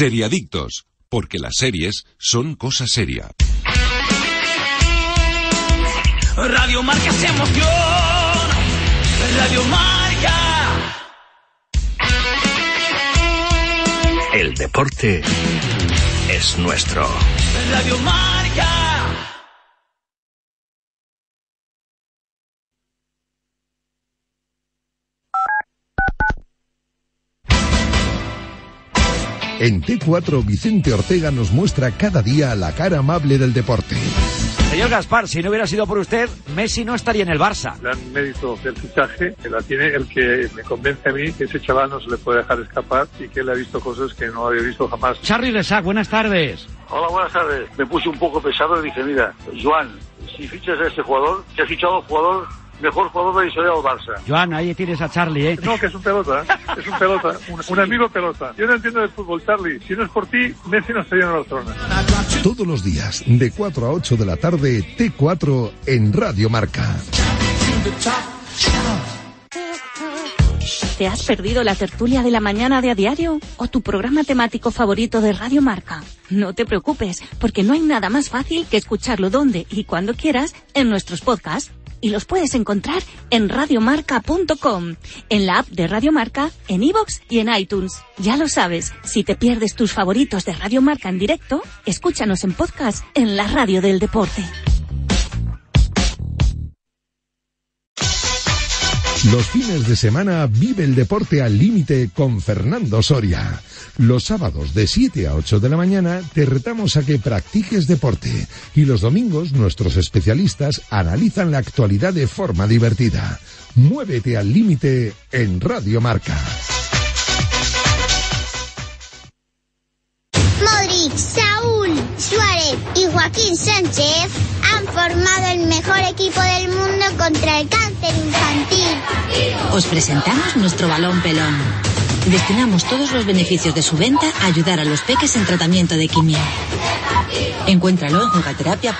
Seriadictos, porque las series son cosa seria. Radio Marca es emoción. Radio Marca. El deporte es nuestro. Radio Marca. En T4, Vicente Ortega nos muestra cada día la cara amable del deporte. Señor Gaspar, si no hubiera sido por usted, Messi no estaría en el Barça. gran mérito del fichaje que la tiene el que me convence a mí que ese chaval no se le puede dejar escapar y que él ha visto cosas que no había visto jamás. Charlie Resac, buenas tardes. Hola, buenas tardes. Me puse un poco pesado y dije, mira, Joan, si fichas a este jugador, que has fichado al jugador, mejor jugador de la historia del Barça. Joan, ahí tienes a Charlie, ¿eh? No, que es un pelota, ¿eh? es un pelota, un, un amigo pelota. Yo no entiendo de fútbol, Charlie. Si no es por ti, Messi no estaría en Barcelona. Todos los días, de 4 a 8 de la tarde, T4 en Radio Marca. ¿Te has perdido la tertulia de la mañana de a diario? ¿O tu programa temático favorito de Radio Marca? No te preocupes, porque no hay nada más fácil que escucharlo donde y cuando quieras en nuestros podcasts. Y los puedes encontrar en radiomarca.com, en la app de Radiomarca, en iVoox y en iTunes. Ya lo sabes, si te pierdes tus favoritos de Radiomarca en directo, escúchanos en podcast en la radio del deporte. Los fines de semana vive el deporte al límite con Fernando Soria. Los sábados de 7 a 8 de la mañana te retamos a que practiques deporte y los domingos nuestros especialistas analizan la actualidad de forma divertida. Muévete al límite en Radio Marca. Saúl, Suárez Joaquín Sánchez han formado el mejor equipo del mundo contra el cáncer infantil. Os presentamos nuestro balón pelón. Destinamos todos los beneficios de su venta a ayudar a los peques en tratamiento de quimio. Encuéntralo en Jugaterapia.